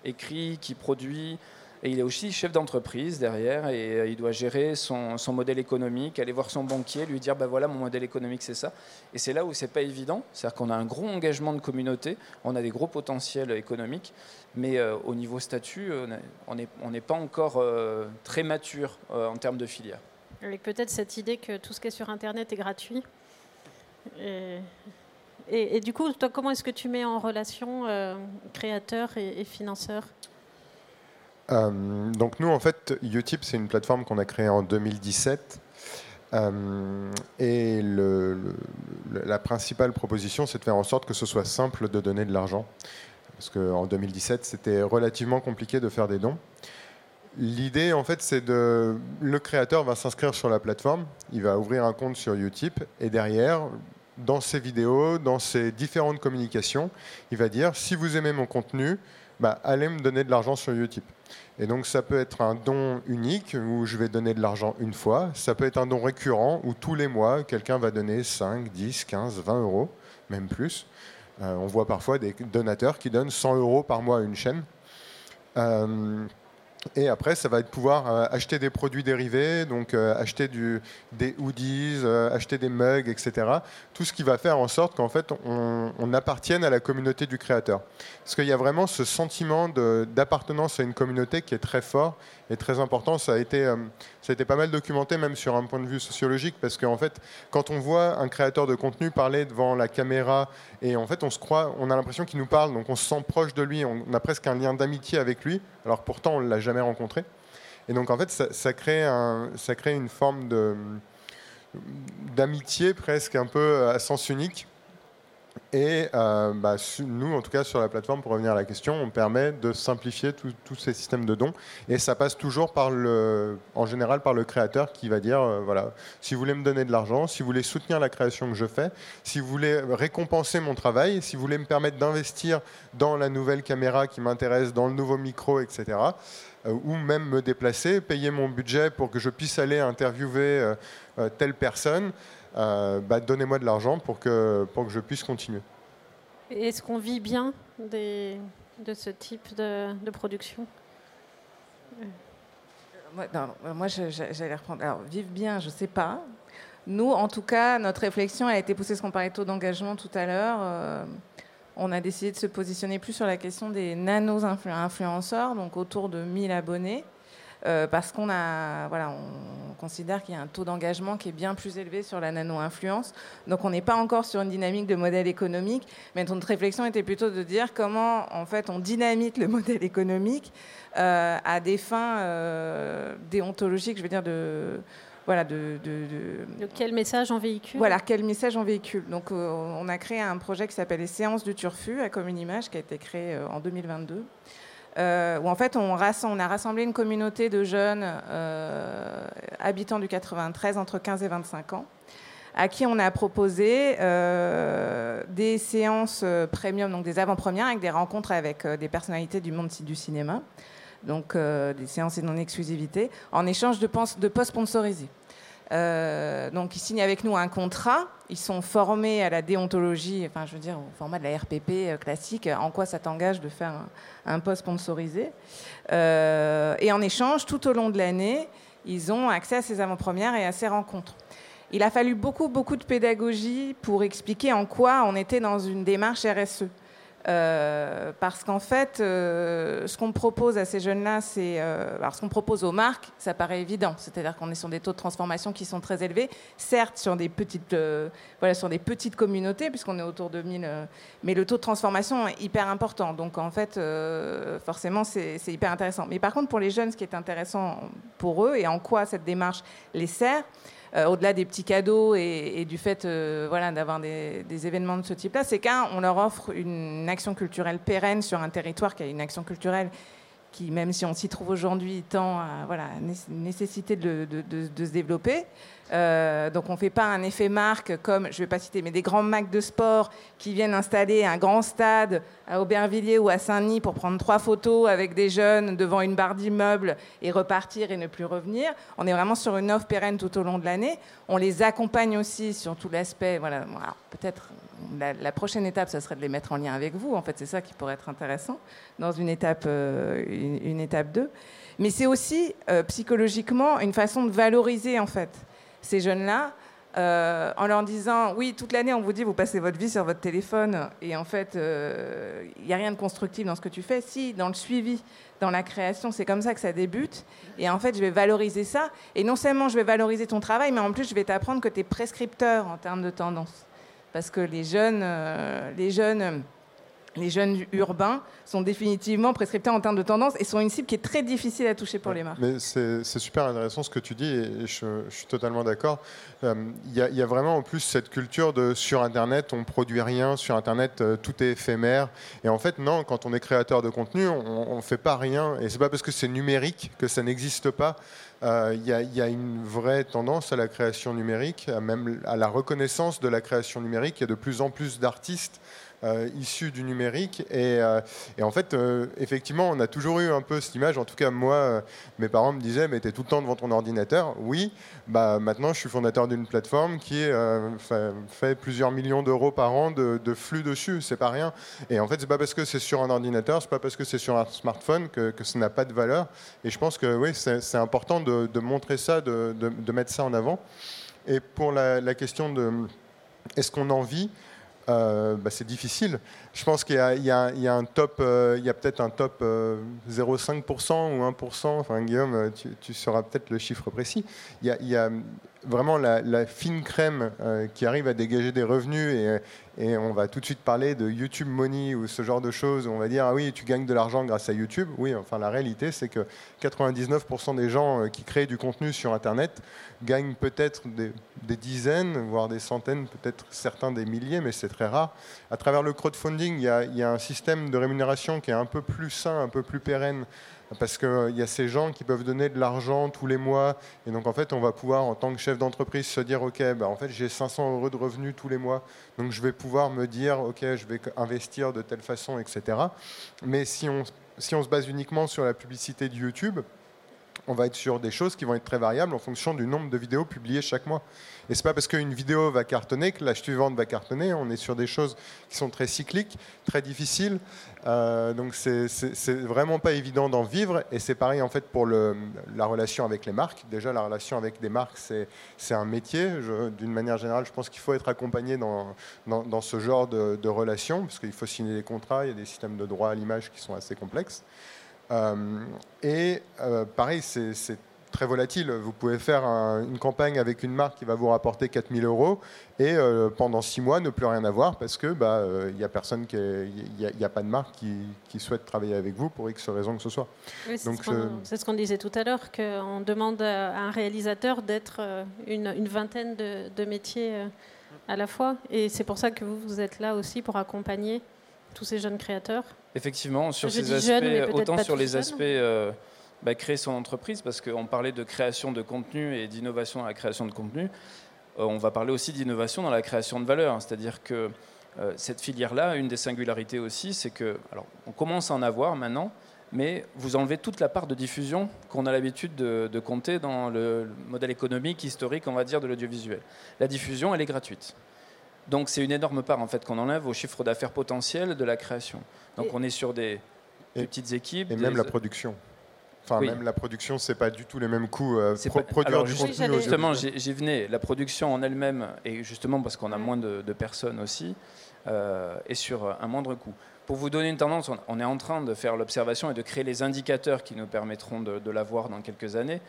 écrit, qui produit. Et il est aussi chef d'entreprise derrière et euh, il doit gérer son, modèle économique, aller voir son banquier, lui dire ben voilà mon modèle économique c'est ça. Et c'est là où c'est pas évident, c'est-à-dire qu'on a un gros engagement de communauté, on a des gros potentiels économiques, mais euh, au niveau statut, on n'est pas encore euh, très mature en termes de filière. Avec peut-être cette idée que tout ce qui est sur Internet est gratuit. Et, du coup, toi, comment est-ce que tu mets en relation créateurs et, et financeurs euh, donc nous, en fait, Utip, c'est une plateforme qu'on a créée en 2017. Euh, et la principale proposition, c'est de faire en sorte que ce soit simple de donner de l'argent. Parce qu'en 2017, c'était relativement compliqué de faire des dons. L'idée, en fait, c'est de. Le créateur va s'inscrire sur la plateforme, il va ouvrir un compte sur Utip, et derrière, dans ses vidéos, dans ses différentes communications, il va dire si vous aimez mon contenu, bah, allez me donner de l'argent sur Utip. Et donc ça peut être un don unique où je vais donner de l'argent une fois, ça peut être un don récurrent où tous les mois quelqu'un va donner 5, 10, 15, 20 euros, même plus. Euh, on voit parfois des donateurs qui donnent 100 euros par mois à une chaîne. Euh, et après, ça va être pouvoir euh, acheter des produits dérivés, donc euh, acheter des hoodies, euh, acheter des mugs, etc. Tout ce qui va faire en sorte qu'en fait, on, on, appartienne à la communauté du créateur. Parce qu'il y a vraiment ce sentiment d'appartenance à une communauté qui est très fort et très important. Ça a, été, ça a été pas mal documenté, même sur un point de vue sociologique, parce qu'en fait, quand on voit un créateur de contenu parler devant la caméra, et en fait, on se croit, on a l'impression qu'il nous parle, donc on se sent proche de lui, on a presque un lien d'amitié avec lui, alors pourtant, on l'a jamais jamais rencontré. Et donc en fait, ça, crée, un, ça crée une forme de, d'amitié presque un peu à sens unique. Et euh, bah, nous, en tout cas, sur la plateforme, pour revenir à la question, on permet de simplifier tous ces systèmes de dons. Et ça passe toujours par le, en général par le créateur qui va dire, euh, voilà, si vous voulez me donner de l'argent, si vous voulez soutenir la création que je fais, si vous voulez récompenser mon travail, si vous voulez me permettre d'investir dans la nouvelle caméra qui m'intéresse, dans le nouveau micro, etc., euh, ou même me déplacer, payer mon budget pour que je puisse aller interviewer telle personne, bah, donnez-moi de l'argent pour que, pour que je puisse continuer. Est-ce qu'on vit bien des, de ce type de, de production? Moi, j'allais reprendre. Alors, vivre bien, je ne sais pas. Nous, en tout cas, notre réflexion a été poussée, ce qu'on parlait taux d'engagement tout à l'heure on a décidé de se positionner plus sur la question des nano-influenceurs, donc autour de 1000 abonnés, euh, parce qu'on a, voilà, on considère qu'il y a un taux d'engagement qui est bien plus élevé sur la nano-influence. Donc on n'est pas encore sur une dynamique de modèle économique, mais notre réflexion était plutôt de dire comment en fait on dynamite le modèle économique euh, à des fins euh, déontologiques, je veux dire de voilà, de, quel message on véhicule? Voilà, quel message on véhicule. Donc, euh, on a créé un projet qui s'appelle les séances du Turfu à Commune Image, qui a été créé euh, en 2022. Euh, où en fait on, a rassemblé une communauté de jeunes habitants du 93 entre 15 et 25 ans, à qui on a proposé des séances premium, donc des avant-premières avec des rencontres avec des personnalités du monde du cinéma donc euh, des séances et non-exclusivité, en échange de, de postes sponsorisés. Euh, donc ils signent avec nous un contrat, ils sont formés à la déontologie, enfin je veux dire au format de la RPP euh, classique, en quoi ça t'engage de faire un, poste sponsorisé? et en échange, tout au long de l'année, ils ont accès à ces avant-premières et à ces rencontres. Il a fallu beaucoup, beaucoup de pédagogie pour expliquer en quoi on était dans une démarche RSE. Euh, parce qu'en fait, euh, ce qu'on propose à ces jeunes-là, c'est. Euh, alors, ce qu'on propose aux marques, ça paraît évident. C'est-à-dire qu'on est sur des taux de transformation qui sont très élevés, certes sur des petites, voilà, sur des petites communautés, puisqu'on est autour de 1000. mais le taux de transformation est hyper important. Donc, en fait, forcément, c'est hyper intéressant. Mais par contre, pour les jeunes, ce qui est intéressant pour eux et en quoi cette démarche les sert, au-delà des petits cadeaux et, du fait euh, voilà, d'avoir des, événements de ce type-là, c'est qu'un, on leur offre une action culturelle pérenne sur un territoire qui a une action culturelle qui, même si on s'y trouve aujourd'hui, tend à voilà, nécessité de, de, se développer. Euh, donc on ne fait pas un effet marque comme, je ne vais pas citer, mais des grands Macs de sport qui viennent installer un grand stade à Aubervilliers ou à Saint-Denis pour prendre trois photos avec des jeunes devant une barre d'immeubles et repartir et ne plus revenir. On est vraiment sur une offre pérenne tout au long de l'année. On les accompagne aussi sur tout l'aspect. Voilà, peut-être la, prochaine étape, ça serait de les mettre en lien avec vous. En fait, c'est ça qui pourrait être intéressant dans une étape, euh, une, étape 2. Mais c'est aussi euh, psychologiquement une façon de valoriser en fait ces jeunes-là euh, en leur disant oui, toute l'année on vous dit vous passez votre vie sur votre téléphone et en fait il n'y a rien de constructif dans ce que tu fais. Si, dans le suivi, dans la création, c'est comme ça que ça débute. Et en fait, je vais valoriser ça. Et non seulement je vais valoriser ton travail, mais en plus je vais t'apprendre que tu es prescripteur en termes de tendance parce que les jeunes, euh, les jeunes, les jeunes urbains sont définitivement prescripteurs en termes de tendance et sont une cible qui est très difficile à toucher pour les marques. Mais c'est super intéressant ce que tu dis et je, suis totalement d'accord. Euh, il y, a vraiment en plus cette culture de sur Internet, on produit rien, sur Internet, euh, tout est éphémère. Et en fait, non, quand on est créateur de contenu, on ne fait pas rien. Et c'est pas parce que c'est numérique que ça n'existe pas. Euh, il y, a une vraie tendance à la création numérique, même à la reconnaissance de la création numérique. Il y a de plus en plus d'artistes euh, issus du numérique. Et, euh, en fait, effectivement, on a toujours eu un peu cette image. En tout cas, moi, mes parents me disaient, mais es tout le temps devant ton ordinateur. Oui, bah, maintenant, je suis fondateur d'une plateforme qui fait, plusieurs millions d'euros par an de, flux dessus. C'est pas rien. Et en fait, c'est pas parce que c'est sur un ordinateur, c'est pas parce que c'est sur un smartphone que, ça n'a pas de valeur. Et je pense que oui, c'est important de de, montrer ça, de, mettre ça en avant. Et pour la, question de est-ce qu'on en vit euh, bah, c'est difficile. Je pense qu'il y, a euh, peut-être un top 0,5% euh, ou 1%. Enfin, Guillaume, tu, sauras peut-être le chiffre précis. Il y a, vraiment la, fine crème qui arrive à dégager des revenus et, on va tout de suite parler de YouTube Money ou ce genre de choses. On va dire, ah oui, tu gagnes de l'argent grâce à YouTube. Oui, enfin, la réalité, c'est que 99% des gens euh, qui créent du contenu sur Internet gagnent peut-être des, dizaines, voire des centaines, peut-être certains des milliers, mais c'est très rare. À travers le crowdfunding, il y, a, un système de rémunération qui est un peu plus sain, un peu plus pérenne parce qu'il y a ces gens qui peuvent donner de l'argent tous les mois. Et donc, en fait, on va pouvoir, en tant que chef d'entreprise, se dire, OK, bah, en fait, j'ai 500 euros de revenus tous les mois. Donc, je vais pouvoir me dire, OK, je vais investir de telle façon, etc. Mais si on, si on se base uniquement sur la publicité de YouTube, on va être sur des choses qui vont être très variables en fonction du nombre de vidéos publiées chaque mois. Et c'est pas parce qu'une vidéo va cartonner que la suivante va cartonner. On est sur des choses qui sont très cycliques, très difficiles. Euh, donc c'est vraiment pas évident d'en vivre. Et c'est pareil en fait pour la relation avec les marques. Déjà la relation avec des marques c'est un métier. D'une manière générale, je pense qu'il faut être accompagné dans, ce genre de, de relations parce qu'il faut signer des contrats. Il y a des systèmes de droit à l'image qui sont assez complexes. Euh, et euh, pareil, c'est très volatile. Vous pouvez faire une campagne avec une marque qui va vous rapporter 4000 euros et euh, pendant six mois ne plus rien avoir parce que bah il n'y a personne qui il n'y a, pas de marque qui, souhaite travailler avec vous pour X raison que ce soit. c'est ce qu'on disait tout à l'heure qu'on demande à un réalisateur d'être une, vingtaine de, de, métiers à la fois et c'est pour ça que vous, vous êtes là aussi pour accompagner tous ces jeunes créateurs Effectivement, sur ces aspects, autant sur les aspects euh, bah, créer son entreprise, parce qu'on parlait de création de contenu et d'innovation dans la création de contenu, euh, on va parler aussi d'innovation dans la création de valeur. C'est-à-dire que euh, cette filière-là, une des singularités aussi, c'est que, alors, on commence à en avoir maintenant, mais vous enlevez toute la part de diffusion qu'on a l'habitude de, de, compter dans le modèle économique historique, on va dire, de l'audiovisuel. La diffusion, elle est gratuite. Donc c'est une énorme part en fait qu'on enlève au chiffre d'affaires potentiel de la création. Donc on est sur des, petites équipes. Et même la production. Enfin, même la production, c'est pas du tout les mêmes coûts. Euh, produire du contenu. Justement, j'y venais. La production en elle-même, et justement parce qu'on a moins de, personnes aussi, euh, est sur un moindre coût. Pour vous donner une tendance, on, est en train de faire l'observation et de créer les indicateurs qui nous permettront de, de l'avoir dans quelques années.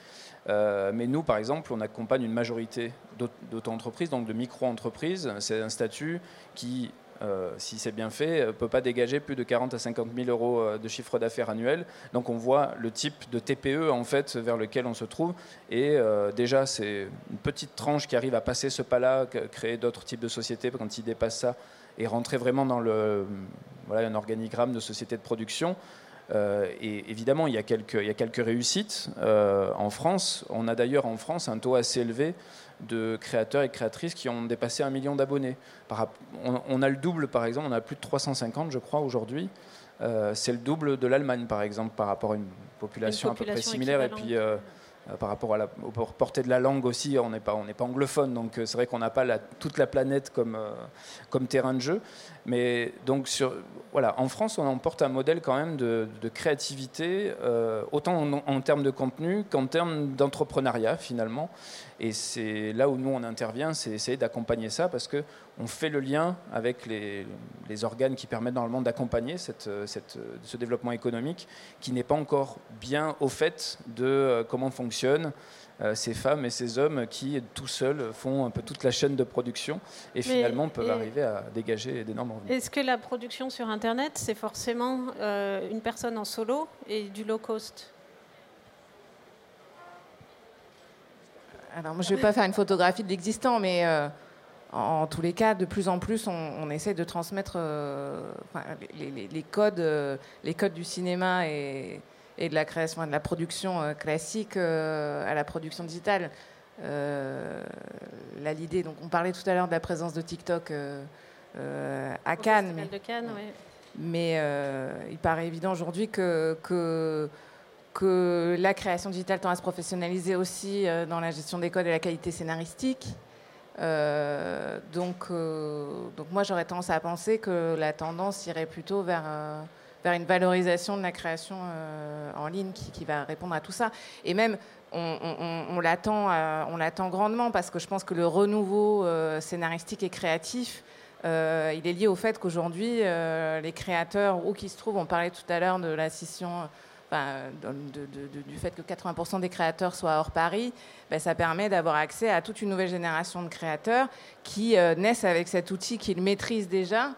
Euh, mais nous, par exemple, on accompagne une majorité d'auto-entreprises, donc de micro-entreprises. C'est un statut qui, euh, si c'est bien fait, ne euh, peut pas dégager plus de 40 à 50 000 euros de chiffre d'affaires annuel. Donc on voit le type de TPE en fait vers lequel on se trouve. Et déjà, c'est une petite tranche qui arrive à passer ce pas-là, créer d'autres types de sociétés quand ils dépassent ça et rentrer vraiment dans le, voilà, un organigramme de société de production. et évidemment, il y a quelques, il y a quelques réussites en France. On a d'ailleurs en France un taux assez élevé de créateurs et créatrices qui ont dépassé un million d'abonnés. On, a le double, par exemple, on a plus de 350, je crois, aujourd'hui. c'est le double de l'Allemagne, par exemple, par rapport à une population, à peu près similaire. Et puis, euh, par rapport à la portée de la langue aussi, on n'est pas, pas anglophone, donc euh, c'est vrai qu'on n'a pas la, toute la planète comme, euh, comme terrain de jeu. Mais donc, sur, voilà, en France, on emporte un modèle quand même de, créativité, autant en, en, termes de contenu qu'en termes d'entrepreneuriat finalement. Et c'est là où nous on intervient, c'est essayer d'accompagner ça parce que on fait le lien avec les, organes qui permettent normalement d'accompagner cette, cette, ce développement économique qui n'est pas encore bien au fait de euh, comment fonctionnent euh, ces femmes et ces hommes qui tout seuls font un peu toute la chaîne de production et finalement peuvent arriver à dégager d'énormes revenus. Est-ce que la production sur Internet, c'est forcément euh, une personne en solo et du low cost? Alors, moi, je ne vais pas faire une photographie de l'existant, mais euh, en, tous les cas, de plus en plus, on, essaie de transmettre euh, les, codes, euh, les codes du cinéma et, de la création, de la production classique à la production digitale. là, l'idée, donc, on parlait tout à l'heure de la présence de TikTok à Cannes, mais, mais il paraît évident aujourd'hui que, que que la création digitale tend à se professionnaliser aussi euh, dans la gestion des codes et la qualité scénaristique. Euh, donc, euh, donc moi j'aurais tendance à penser que la tendance irait plutôt vers, vers une valorisation de la création en ligne qui, qui, va répondre à tout ça. Et même on, on, on l'attend grandement parce que je pense que le renouveau scénaristique et créatif, il est lié au fait qu'aujourd'hui les créateurs où qu'ils se trouvent, on parlait tout à l'heure de la scission du fait que 80% des créateurs soient hors Paris, ben, ça permet d'avoir accès à toute une nouvelle génération de créateurs qui euh, naissent avec cet outil qu'ils maîtrisent déjà.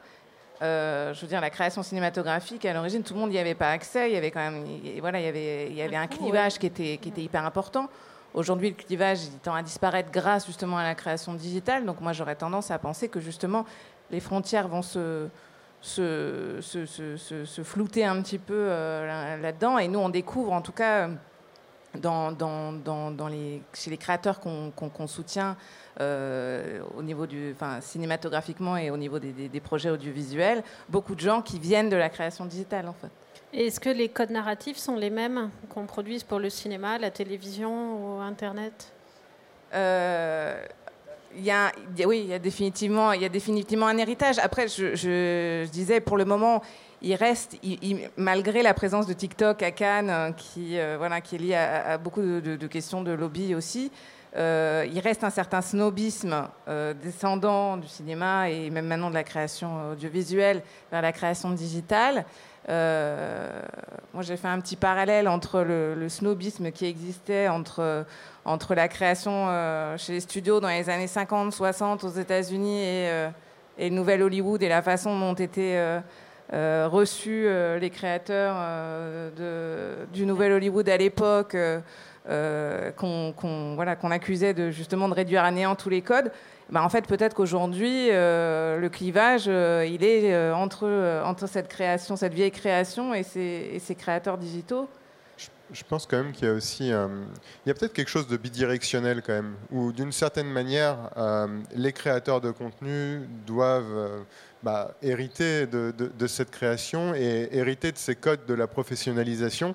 Euh, je veux dire, la création cinématographique, à l'origine, tout le monde n'y avait pas accès. Il y avait quand même, voilà, il y avait, il y avait un clivage qui, était, qui était hyper important. Aujourd'hui, le clivage il tend à disparaître grâce justement à la création digitale. Donc moi, j'aurais tendance à penser que justement, les frontières vont se, se, se, flouter un petit peu euh, là-dedans. Et nous, on découvre, en tout cas, dans, dans, dans, les, chez les créateurs qu'on soutient euh, au niveau du, enfin, cinématographiquement et au niveau des, des, projets audiovisuels, beaucoup de gens qui viennent de la création digitale, en fait. Est-ce que les codes narratifs sont les mêmes qu'on produise pour le cinéma, la télévision ou Internet? Euh, il y a, oui, il y a définitivement, un héritage. Après, je, disais, pour le moment, il reste, malgré la présence de TikTok à Cannes, euh, qui, euh, voilà, qui est liée à, beaucoup de, questions de lobby aussi, euh, il reste un certain snobisme descendant du cinéma et même maintenant de la création audiovisuelle vers la création digitale. moi, j'ai fait un petit parallèle entre le snobisme qui existait entre entre la création euh, chez les studios dans les années 50, 60 aux États-Unis et, euh, et, le nouvel Hollywood et la façon dont étaient euh, reçus les créateurs du nouvel Hollywood à l'époque, qu'on accusait de, justement de réduire à néant tous les codes. Ben, en fait, peut-être qu'aujourd'hui, le clivage, il est entre, entre cette création, cette vieille création et ces, et ces créateurs digitaux je pense quand même qu'il y a aussi, euh, il y a peut-être quelque chose de bidirectionnel quand même, où d'une certaine manière, euh, les créateurs de contenu doivent euh, bah, hériter de, cette création et hériter de ces codes de la professionnalisation.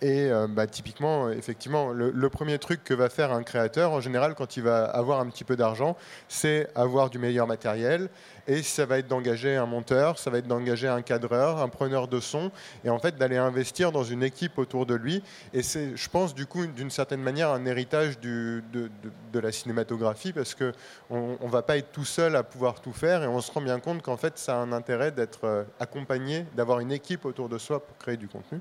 et bah, typiquement, effectivement, le, premier truc que va faire un créateur, en général, quand il va avoir un petit peu d'argent, c'est avoir du meilleur matériel et ça va être d'engager un monteur, ça va être d'engager un cadreur, un preneur de son, et en fait d'aller investir dans une équipe autour de lui. Et c'est, je pense, du coup, d'une certaine manière, un héritage de, la cinématographie, parce qu'on ne va pas être tout seul à pouvoir tout faire, et on se bien compte qu'en fait, ça a un intérêt d'être euh, accompagné, d'avoir une équipe autour de soi pour créer du contenu.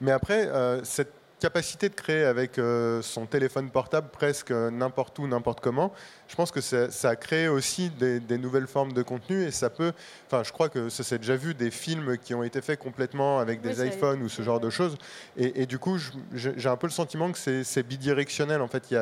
Mais après, euh, cette capacité de créer avec euh, son téléphone portable presque n'importe où, n'importe comment, je pense que ça, a créé aussi des, nouvelles formes de contenu et ça peut, enfin je crois que ça s'est déjà vu des films qui ont été faits complètement avec des iPhones ou ce genre de choses. Et, du coup j'ai un peu le sentiment que c'est bidirectionnel. En fait, il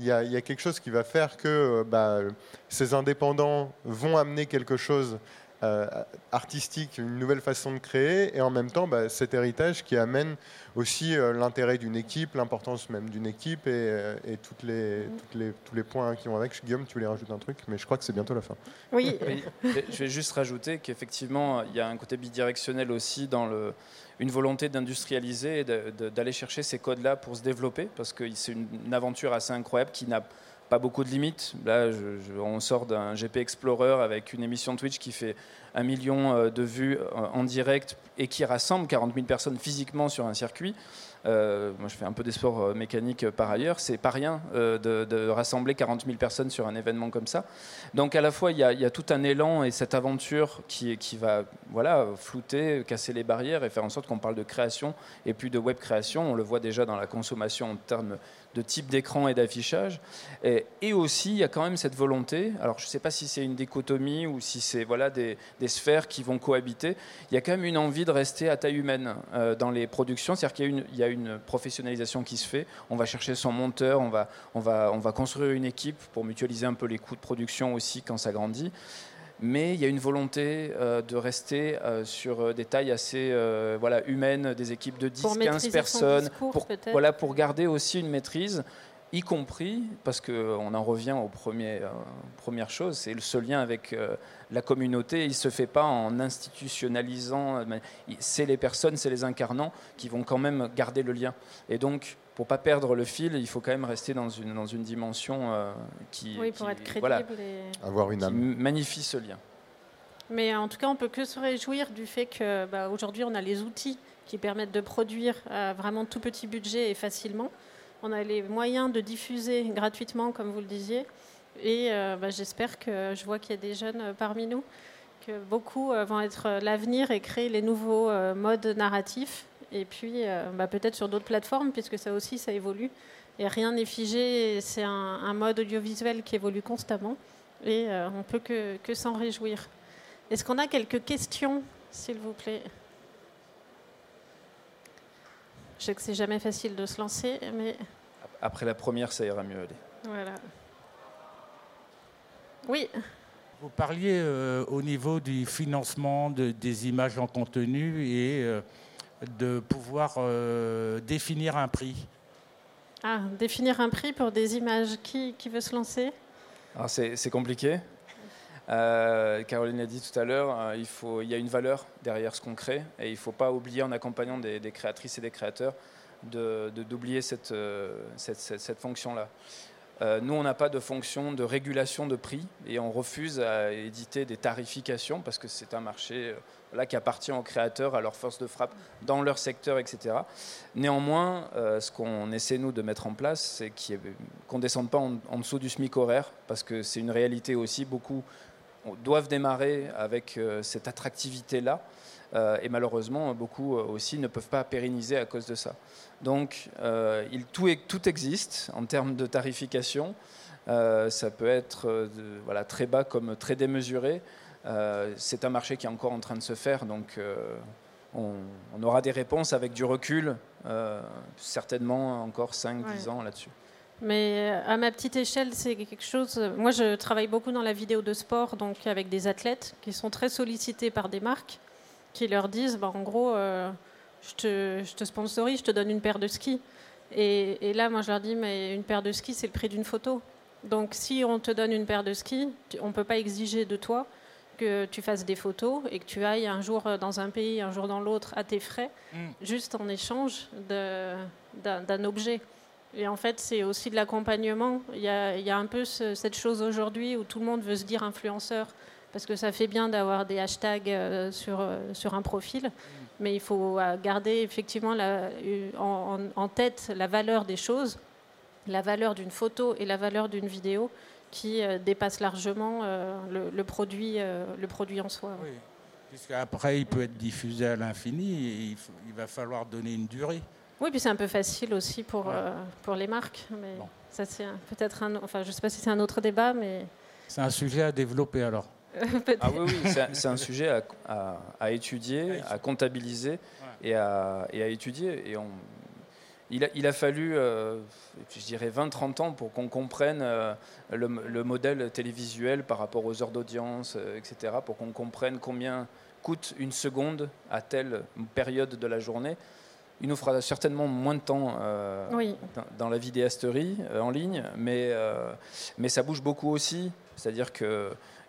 y a, y a, quelque chose qui va faire que euh, bah, ces indépendants vont amener quelque chose euh, artistique, une nouvelle façon de créer, et en même temps bah, cet héritage qui amène aussi euh, l'intérêt d'une équipe, l'importance même d'une équipe et, euh, et toutes les, toutes les, tous les points qui vont avec. Guillaume, tu voulais rajouter un truc, mais je crois que c'est bientôt la fin. Oui. Oui, je vais juste rajouter qu'effectivement, il y a un côté bidirectionnel aussi dans le, une volonté d'industrialiser et d'aller chercher ces codes-là pour se développer, parce que c'est une, une aventure assez incroyable qui n'a pas beaucoup de limites. Là, on sort d'un GP Explorer avec une émission Twitch qui fait un million euh, de vues euh, en direct et qui rassemble 40 000 personnes physiquement sur un circuit. Euh, moi, je fais un peu des sports mécaniques par ailleurs. C'est pas rien de, rassembler 40 000 personnes sur un événement comme ça. Donc, à la fois, il y a, il y a tout un élan et cette aventure qui, qui va voilà, flouter, casser les barrières et faire en sorte qu'on parle de création et plus de web création. On le voit déjà dans la consommation en termes de type d'écran et d'affichage. Et, aussi, il y a quand même cette volonté. Alors, je ne sais pas si c'est une dichotomie ou si c'est voilà, des, des sphères qui vont cohabiter. Il y a quand même une envie de rester à taille humaine euh, dans les productions. C'est-à-dire qu'il y a, une, il y a une professionnalisation qui se fait. On va chercher son monteur, on va, on, va, on va construire une équipe pour mutualiser un peu les coûts de production aussi quand ça grandit. Mais il y a une volonté euh, de rester euh, sur euh, des tailles assez euh, voilà, humaines, des équipes de 10, Pour 15 maîtriser son personnes, discours, pour, voilà, pour garder aussi une maîtrise, y compris, parce qu'on en revient aux premiers, euh, premières choses, c'est ce lien avec la communauté, il ne se fait pas en institutionnalisant, c'est les personnes, c'est les incarnants qui vont quand même garder le lien. Et donc, pour pas perdre le fil, il faut quand même rester dans une, dans une dimension euh, qui, Oui, pour qui- être crédible. voilà, et- Avoir une qui âme. magnifie ce lien. Mais en tout cas, on peut que se réjouir du fait que bah, aujourd'hui, on a les outils qui permettent de produire à vraiment tout petit budget et facilement. On a les moyens de diffuser gratuitement, comme vous le disiez. Et euh, bah, j'espère que je vois qu'il y a des jeunes euh, parmi nous, que beaucoup euh, vont être euh, l'avenir et créer les nouveaux euh, modes narratifs. Et puis, euh, bah, peut-être sur d'autres plateformes, puisque ça aussi, ça évolue. Et rien n'est figé. C'est un, un mode audiovisuel qui évolue constamment. Et euh, on peut que, que s'en réjouir. Est-ce qu'on a quelques questions, s'il vous plaît? Je sais que c'est jamais facile de se lancer, mais Après la première, ça ira mieux aller. voilà. Oui, Vous parliez euh, au niveau du financement de- des images en contenu et euh, de pouvoir euh, définir un prix. ah, définir un prix pour des images. Qui, qui veut se lancer? Alors c'est c'est compliqué. Euh, Caroline l'a dit tout à l'heure, euh, il, faut- il y a une valeur derrière ce qu'on crée et il ne faut pas oublier en accompagnant des, des créatrices et des créateurs de- de- d'oublier cette, euh, cette, cette- cette fonction-là. Euh, nous, on n'a pas de fonction de régulation de prix et on refuse à éditer des tarifications parce que c'est un marché euh, là, qui appartient aux créateurs, à leur force de frappe dans leur secteur, etc. Néanmoins, euh, ce qu'on essaie, nous, de mettre en place, c'est qu'on ne descende pas en, dessous du SMIC horaire parce que c'est une réalité aussi. Beaucoup doivent démarrer avec cette attractivité-là. Euh, et malheureusement, beaucoup euh, aussi ne peuvent pas pérenniser à cause de ça. Donc, euh, il, tout, est- tout existe en termes de tarification. Ça peut être voilà, très bas comme très démesuré. C'est un marché qui est encore en train de se faire, donc on, aura des réponses avec du recul, euh, certainement encore 5-10 Ouais. ans là-dessus. Mais à ma petite échelle, c'est quelque chose. Moi, je travaille beaucoup dans la vidéo de sport, donc avec des athlètes qui sont très sollicités par des marques qui leur disent, bah, en gros, euh, je, te, je te sponsorise, je te donne une paire de skis. Et, et là, moi, je leur dis, mais une paire de skis, c'est le prix d'une photo. Donc, si on te donne une paire de skis, on ne peut pas exiger de toi que tu fasses des photos et que tu ailles un jour dans un pays, un jour dans l'autre à tes frais, Mm. juste en échange d'un objet. Et en fait, c'est aussi de l'accompagnement. Il y a, il y a un peu ce- cette chose aujourd'hui où tout le monde veut se dire influenceur, parce que ça fait bien d'avoir des hashtags euh, sur, euh, sur un profil, mais il faut euh, garder effectivement la- en, tête la valeur des choses, la valeur d'une photo et la valeur d'une vidéo qui dépasse largement le, le produit, le produit en soi. Oui. Puisqu'après, il peut être diffusé à l'infini et il, faut- il va falloir donner une durée. Oui, puis c'est un peu facile aussi pour, euh, pour les marques. Mais Bon. ça, c'est peut-être un. Enfin, je ne sais pas si c'est un autre débat, mais. C'est un sujet à développer alors. Peut-être. Ah oui, oui, c'est un- sujet à, à- à étudier, à comptabiliser et, à, et à étudier. Et on, il a, fallu, euh, je dirais, 20-30 ans pour qu'on comprenne euh, le, modèle télévisuel par rapport aux heures d'audience, euh, etc., pour qu'on comprenne combien coûte une seconde à telle période de la journée. Il nous fera certainement moins de temps dans, la vidéasterie en ligne, mais, mais ça bouge beaucoup aussi. C'est-à-dire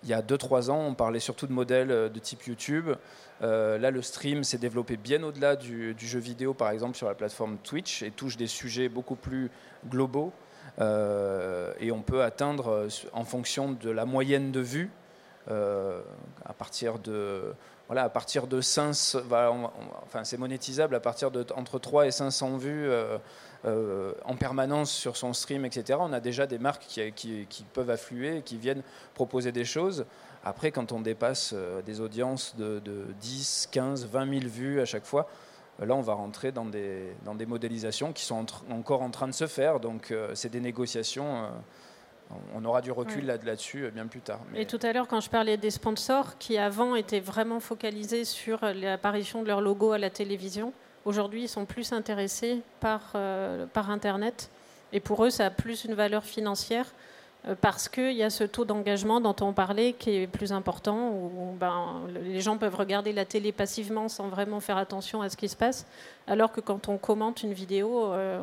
qu'il y a 2-3 ans, on parlait surtout de modèles de type YouTube. Euh, là, le stream s'est développé bien au-delà du, jeu vidéo, par exemple, sur la plateforme Twitch, et touche des sujets beaucoup plus globaux. Euh, et on peut atteindre, euh, en fonction de la moyenne de vues, à partir de voilà, à partir de 5, enfin c'est monétisable à partir de entre 3 et 500 vues en permanence sur son stream, etc. On a déjà des marques qui, qui, peuvent affluer, qui viennent proposer des choses. Après, quand on dépasse euh, des audiences de, 10, 15, 20 000 vues à chaque fois, euh, là, on va rentrer dans des, dans des modélisations qui sont encore en train de se faire. Donc, euh, c'est des négociations. On aura du recul là-dessus bien plus tard. Et tout à l'heure, quand je parlais des sponsors qui avant étaient vraiment focalisés sur l'apparition de leur logo à la télévision, aujourd'hui, ils sont plus intéressés par, par Internet. Et pour eux, ça a plus une valeur financière euh, parce qu'il y a ce taux d'engagement dont on parlait qui est plus important, où ben, les gens peuvent regarder la télé passivement sans vraiment faire attention à ce qui se passe, alors que quand on commente une vidéo, euh,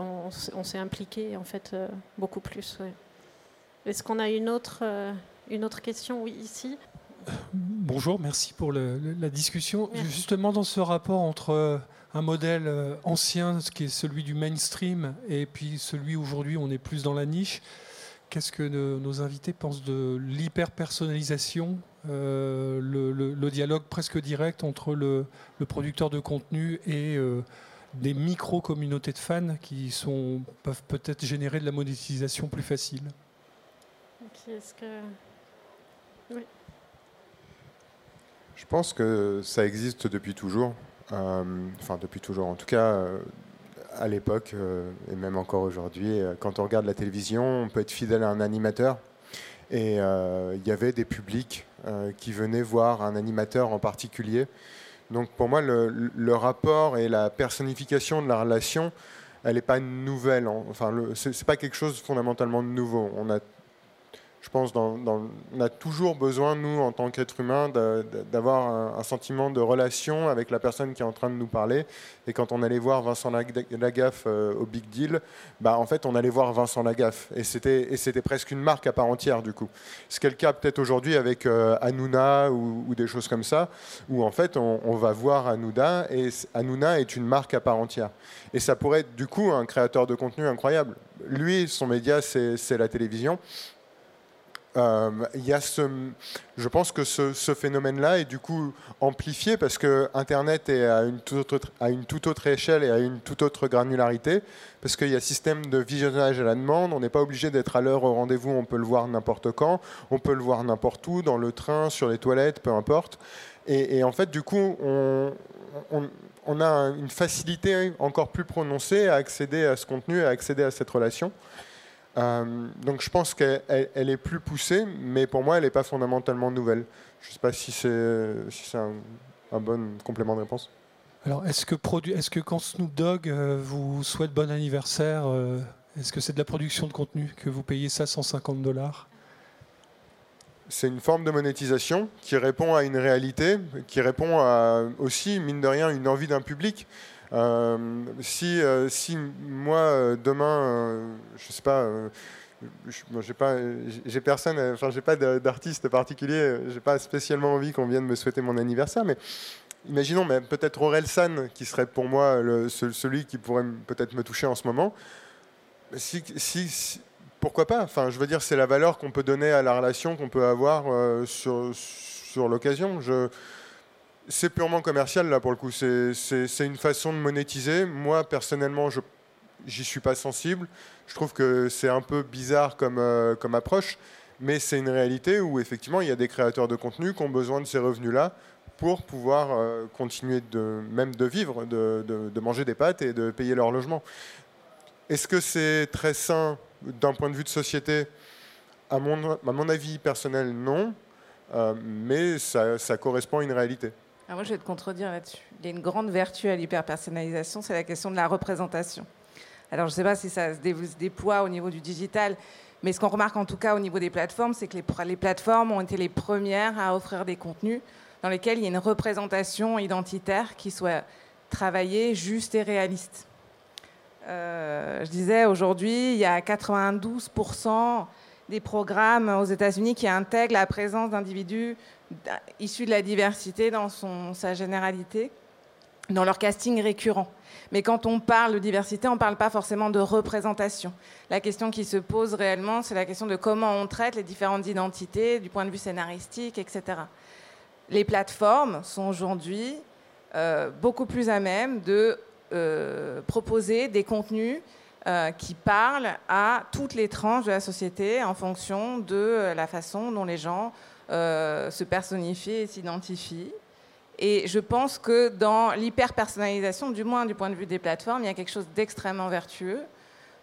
on, s'est impliqué en fait euh, beaucoup plus. Est-ce qu'on a une autre, une autre question? Oui, ici. Bonjour, merci pour la discussion. Justement, dans ce rapport entre un modèle ancien, ce qui est celui du mainstream, et puis celui aujourd'hui, on est plus dans la niche. Qu'est-ce que nos invités pensent de l'hyper-personnalisation, euh, le, dialogue presque direct entre le, producteur de contenu et euh, des micro-communautés de fans qui sont, peuvent peut-être générer de la monétisation plus facile? Je pense que ça existe depuis toujours. Euh, enfin, depuis toujours. En tout cas, à l'époque euh, et même encore aujourd'hui. Euh, quand on regarde la télévision, on peut être fidèle à un animateur. Et euh, il y avait des publics qui venaient voir un animateur en particulier. Donc pour moi, le, rapport et la personnification de la relation, elle n'est pas nouvelle. Enfin, ce n'est pas quelque chose fondamentalement nouveau. On a je pense, dans, on a toujours besoin, nous, en tant qu'êtres humains, d'avoir un, sentiment de relation avec la personne qui est en train de nous parler. Et quand on allait voir Vincent Lagaffe euh, au Big Deal, bah, en fait, on allait voir Vincent Lagaffe. Et c'était presque une marque à part entière, du coup. Ce qui est le cas peut-être aujourd'hui avec euh, Hanouna ou, des choses comme ça, où en fait, on, on va voir Hanouna, et Hanouna est une marque à part entière. Et ça pourrait être, du coup, un créateur de contenu incroyable. Lui, son média, c'est la télévision. Euh, il y a ce, je pense que ce, phénomène-là est du coup amplifié parce que Internet est à une, toute autre, échelle et à une toute autre granularité, parce qu'il y a système de visionnage à la demande, on n'est pas obligé d'être à l'heure au rendez-vous, on peut le voir n'importe quand, on peut le voir n'importe où, dans le train, sur les toilettes, peu importe. Et, en fait, du coup, on, on a une facilité encore plus prononcée à accéder à ce contenu, à accéder à cette relation. Euh, donc je pense qu'elle est plus poussée, mais pour moi, elle n'est pas fondamentalement nouvelle. Je ne sais pas si c'est si un, un, bon complément de réponse. Alors, est-ce que, est que quand Snoop Dogg euh, vous souhaite bon anniversaire, euh, est-ce que c'est de la production de contenu que vous payez ça 150 dollars? C'est une forme de monétisation qui répond à une réalité, qui répond à aussi, mine de rien, une envie d'un public. Euh, si, euh, si moi, euh, demain, je sais pas j'ai pas j'ai personne enfin j'ai pas d'artiste particulier j'ai pas spécialement envie qu'on vienne me souhaiter mon anniversaire mais imaginons mais peut-être Aurel San qui serait pour moi celui qui pourrait peut-être me toucher en ce moment. Si, si, pourquoi pas? Enfin je veux dire c'est la valeur qu'on peut donner à la relation qu'on peut avoir sur sur l'occasion. Je c'est purement commercial là pour le coup. C'est une façon de monétiser. Moi personnellement, je j'y suis pas sensible. Je trouve que c'est un peu bizarre comme, euh, comme approche, mais c'est une réalité où effectivement il y a des créateurs de contenu qui ont besoin de ces revenus-là pour pouvoir euh, continuer même de vivre, de, manger des pâtes et de payer leur logement. Est-ce que c'est très sain d'un point de vue de société? À mon, avis personnel, non, euh, mais ça correspond à une réalité. Ah, moi, je vais te contredire là-dessus. Il y a une grande vertu à l'hyperpersonnalisation, c'est la question de la représentation. Alors je ne sais pas si ça se déploie au niveau du digital, mais ce qu'on remarque en tout cas au niveau des plateformes, c'est que les, plateformes ont été les premières à offrir des contenus dans lesquels il y a une représentation identitaire qui soit travaillée, juste et réaliste. Euh, je disais aujourd'hui, il y a 92% des programmes aux États-Unis qui intègrent la présence d'individus issus de la diversité dans son, sa généralité, dans leur casting récurrent. Mais quand on parle de diversité, on ne parle pas forcément de représentation. La question qui se pose réellement, c'est la question de comment on traite les différentes identités du point de vue scénaristique, etc. Les plateformes sont aujourd'hui euh, beaucoup plus à même de euh, proposer des contenus euh, qui parlent à toutes les tranches de la société en fonction de la façon dont les gens se personnifient et s'identifient. Et je pense que dans l'hyper-personnalisation, du moins du point de vue des plateformes, il y a quelque chose d'extrêmement vertueux.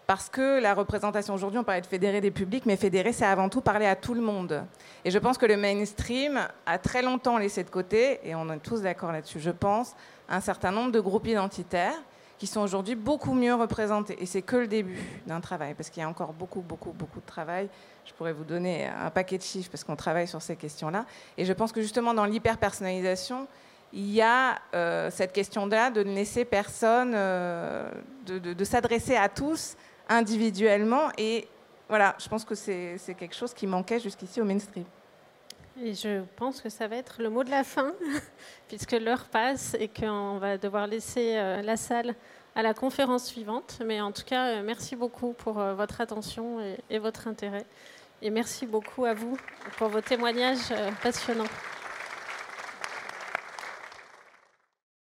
Parce que la représentation aujourd'hui, on parlait de fédérer des publics, mais fédérer, c'est avant tout parler à tout le monde. Et je pense que le mainstream a très longtemps laissé de côté, et on est tous d'accord là-dessus, je pense, un certain nombre de groupes identitaires qui sont aujourd'hui beaucoup mieux représentés. Et c'est que le début d'un travail, parce qu'il y a encore beaucoup, beaucoup, beaucoup de travail. Je pourrais vous donner un paquet de chiffres, parce qu'on travaille sur ces questions-là. Et je pense que justement, dans l'hyper-personnalisation, il y a euh, cette question-là de ne laisser personne, euh, de, s'adresser à tous individuellement. Et voilà, je pense que c'est quelque chose qui manquait jusqu'ici au mainstream. Et je pense que ça va être le mot de la fin, puisque l'heure passe et qu'on va devoir laisser euh, la salle à la conférence suivante. Mais en tout cas, merci beaucoup pour votre attention et, votre intérêt. Et merci beaucoup à vous pour vos témoignages passionnants.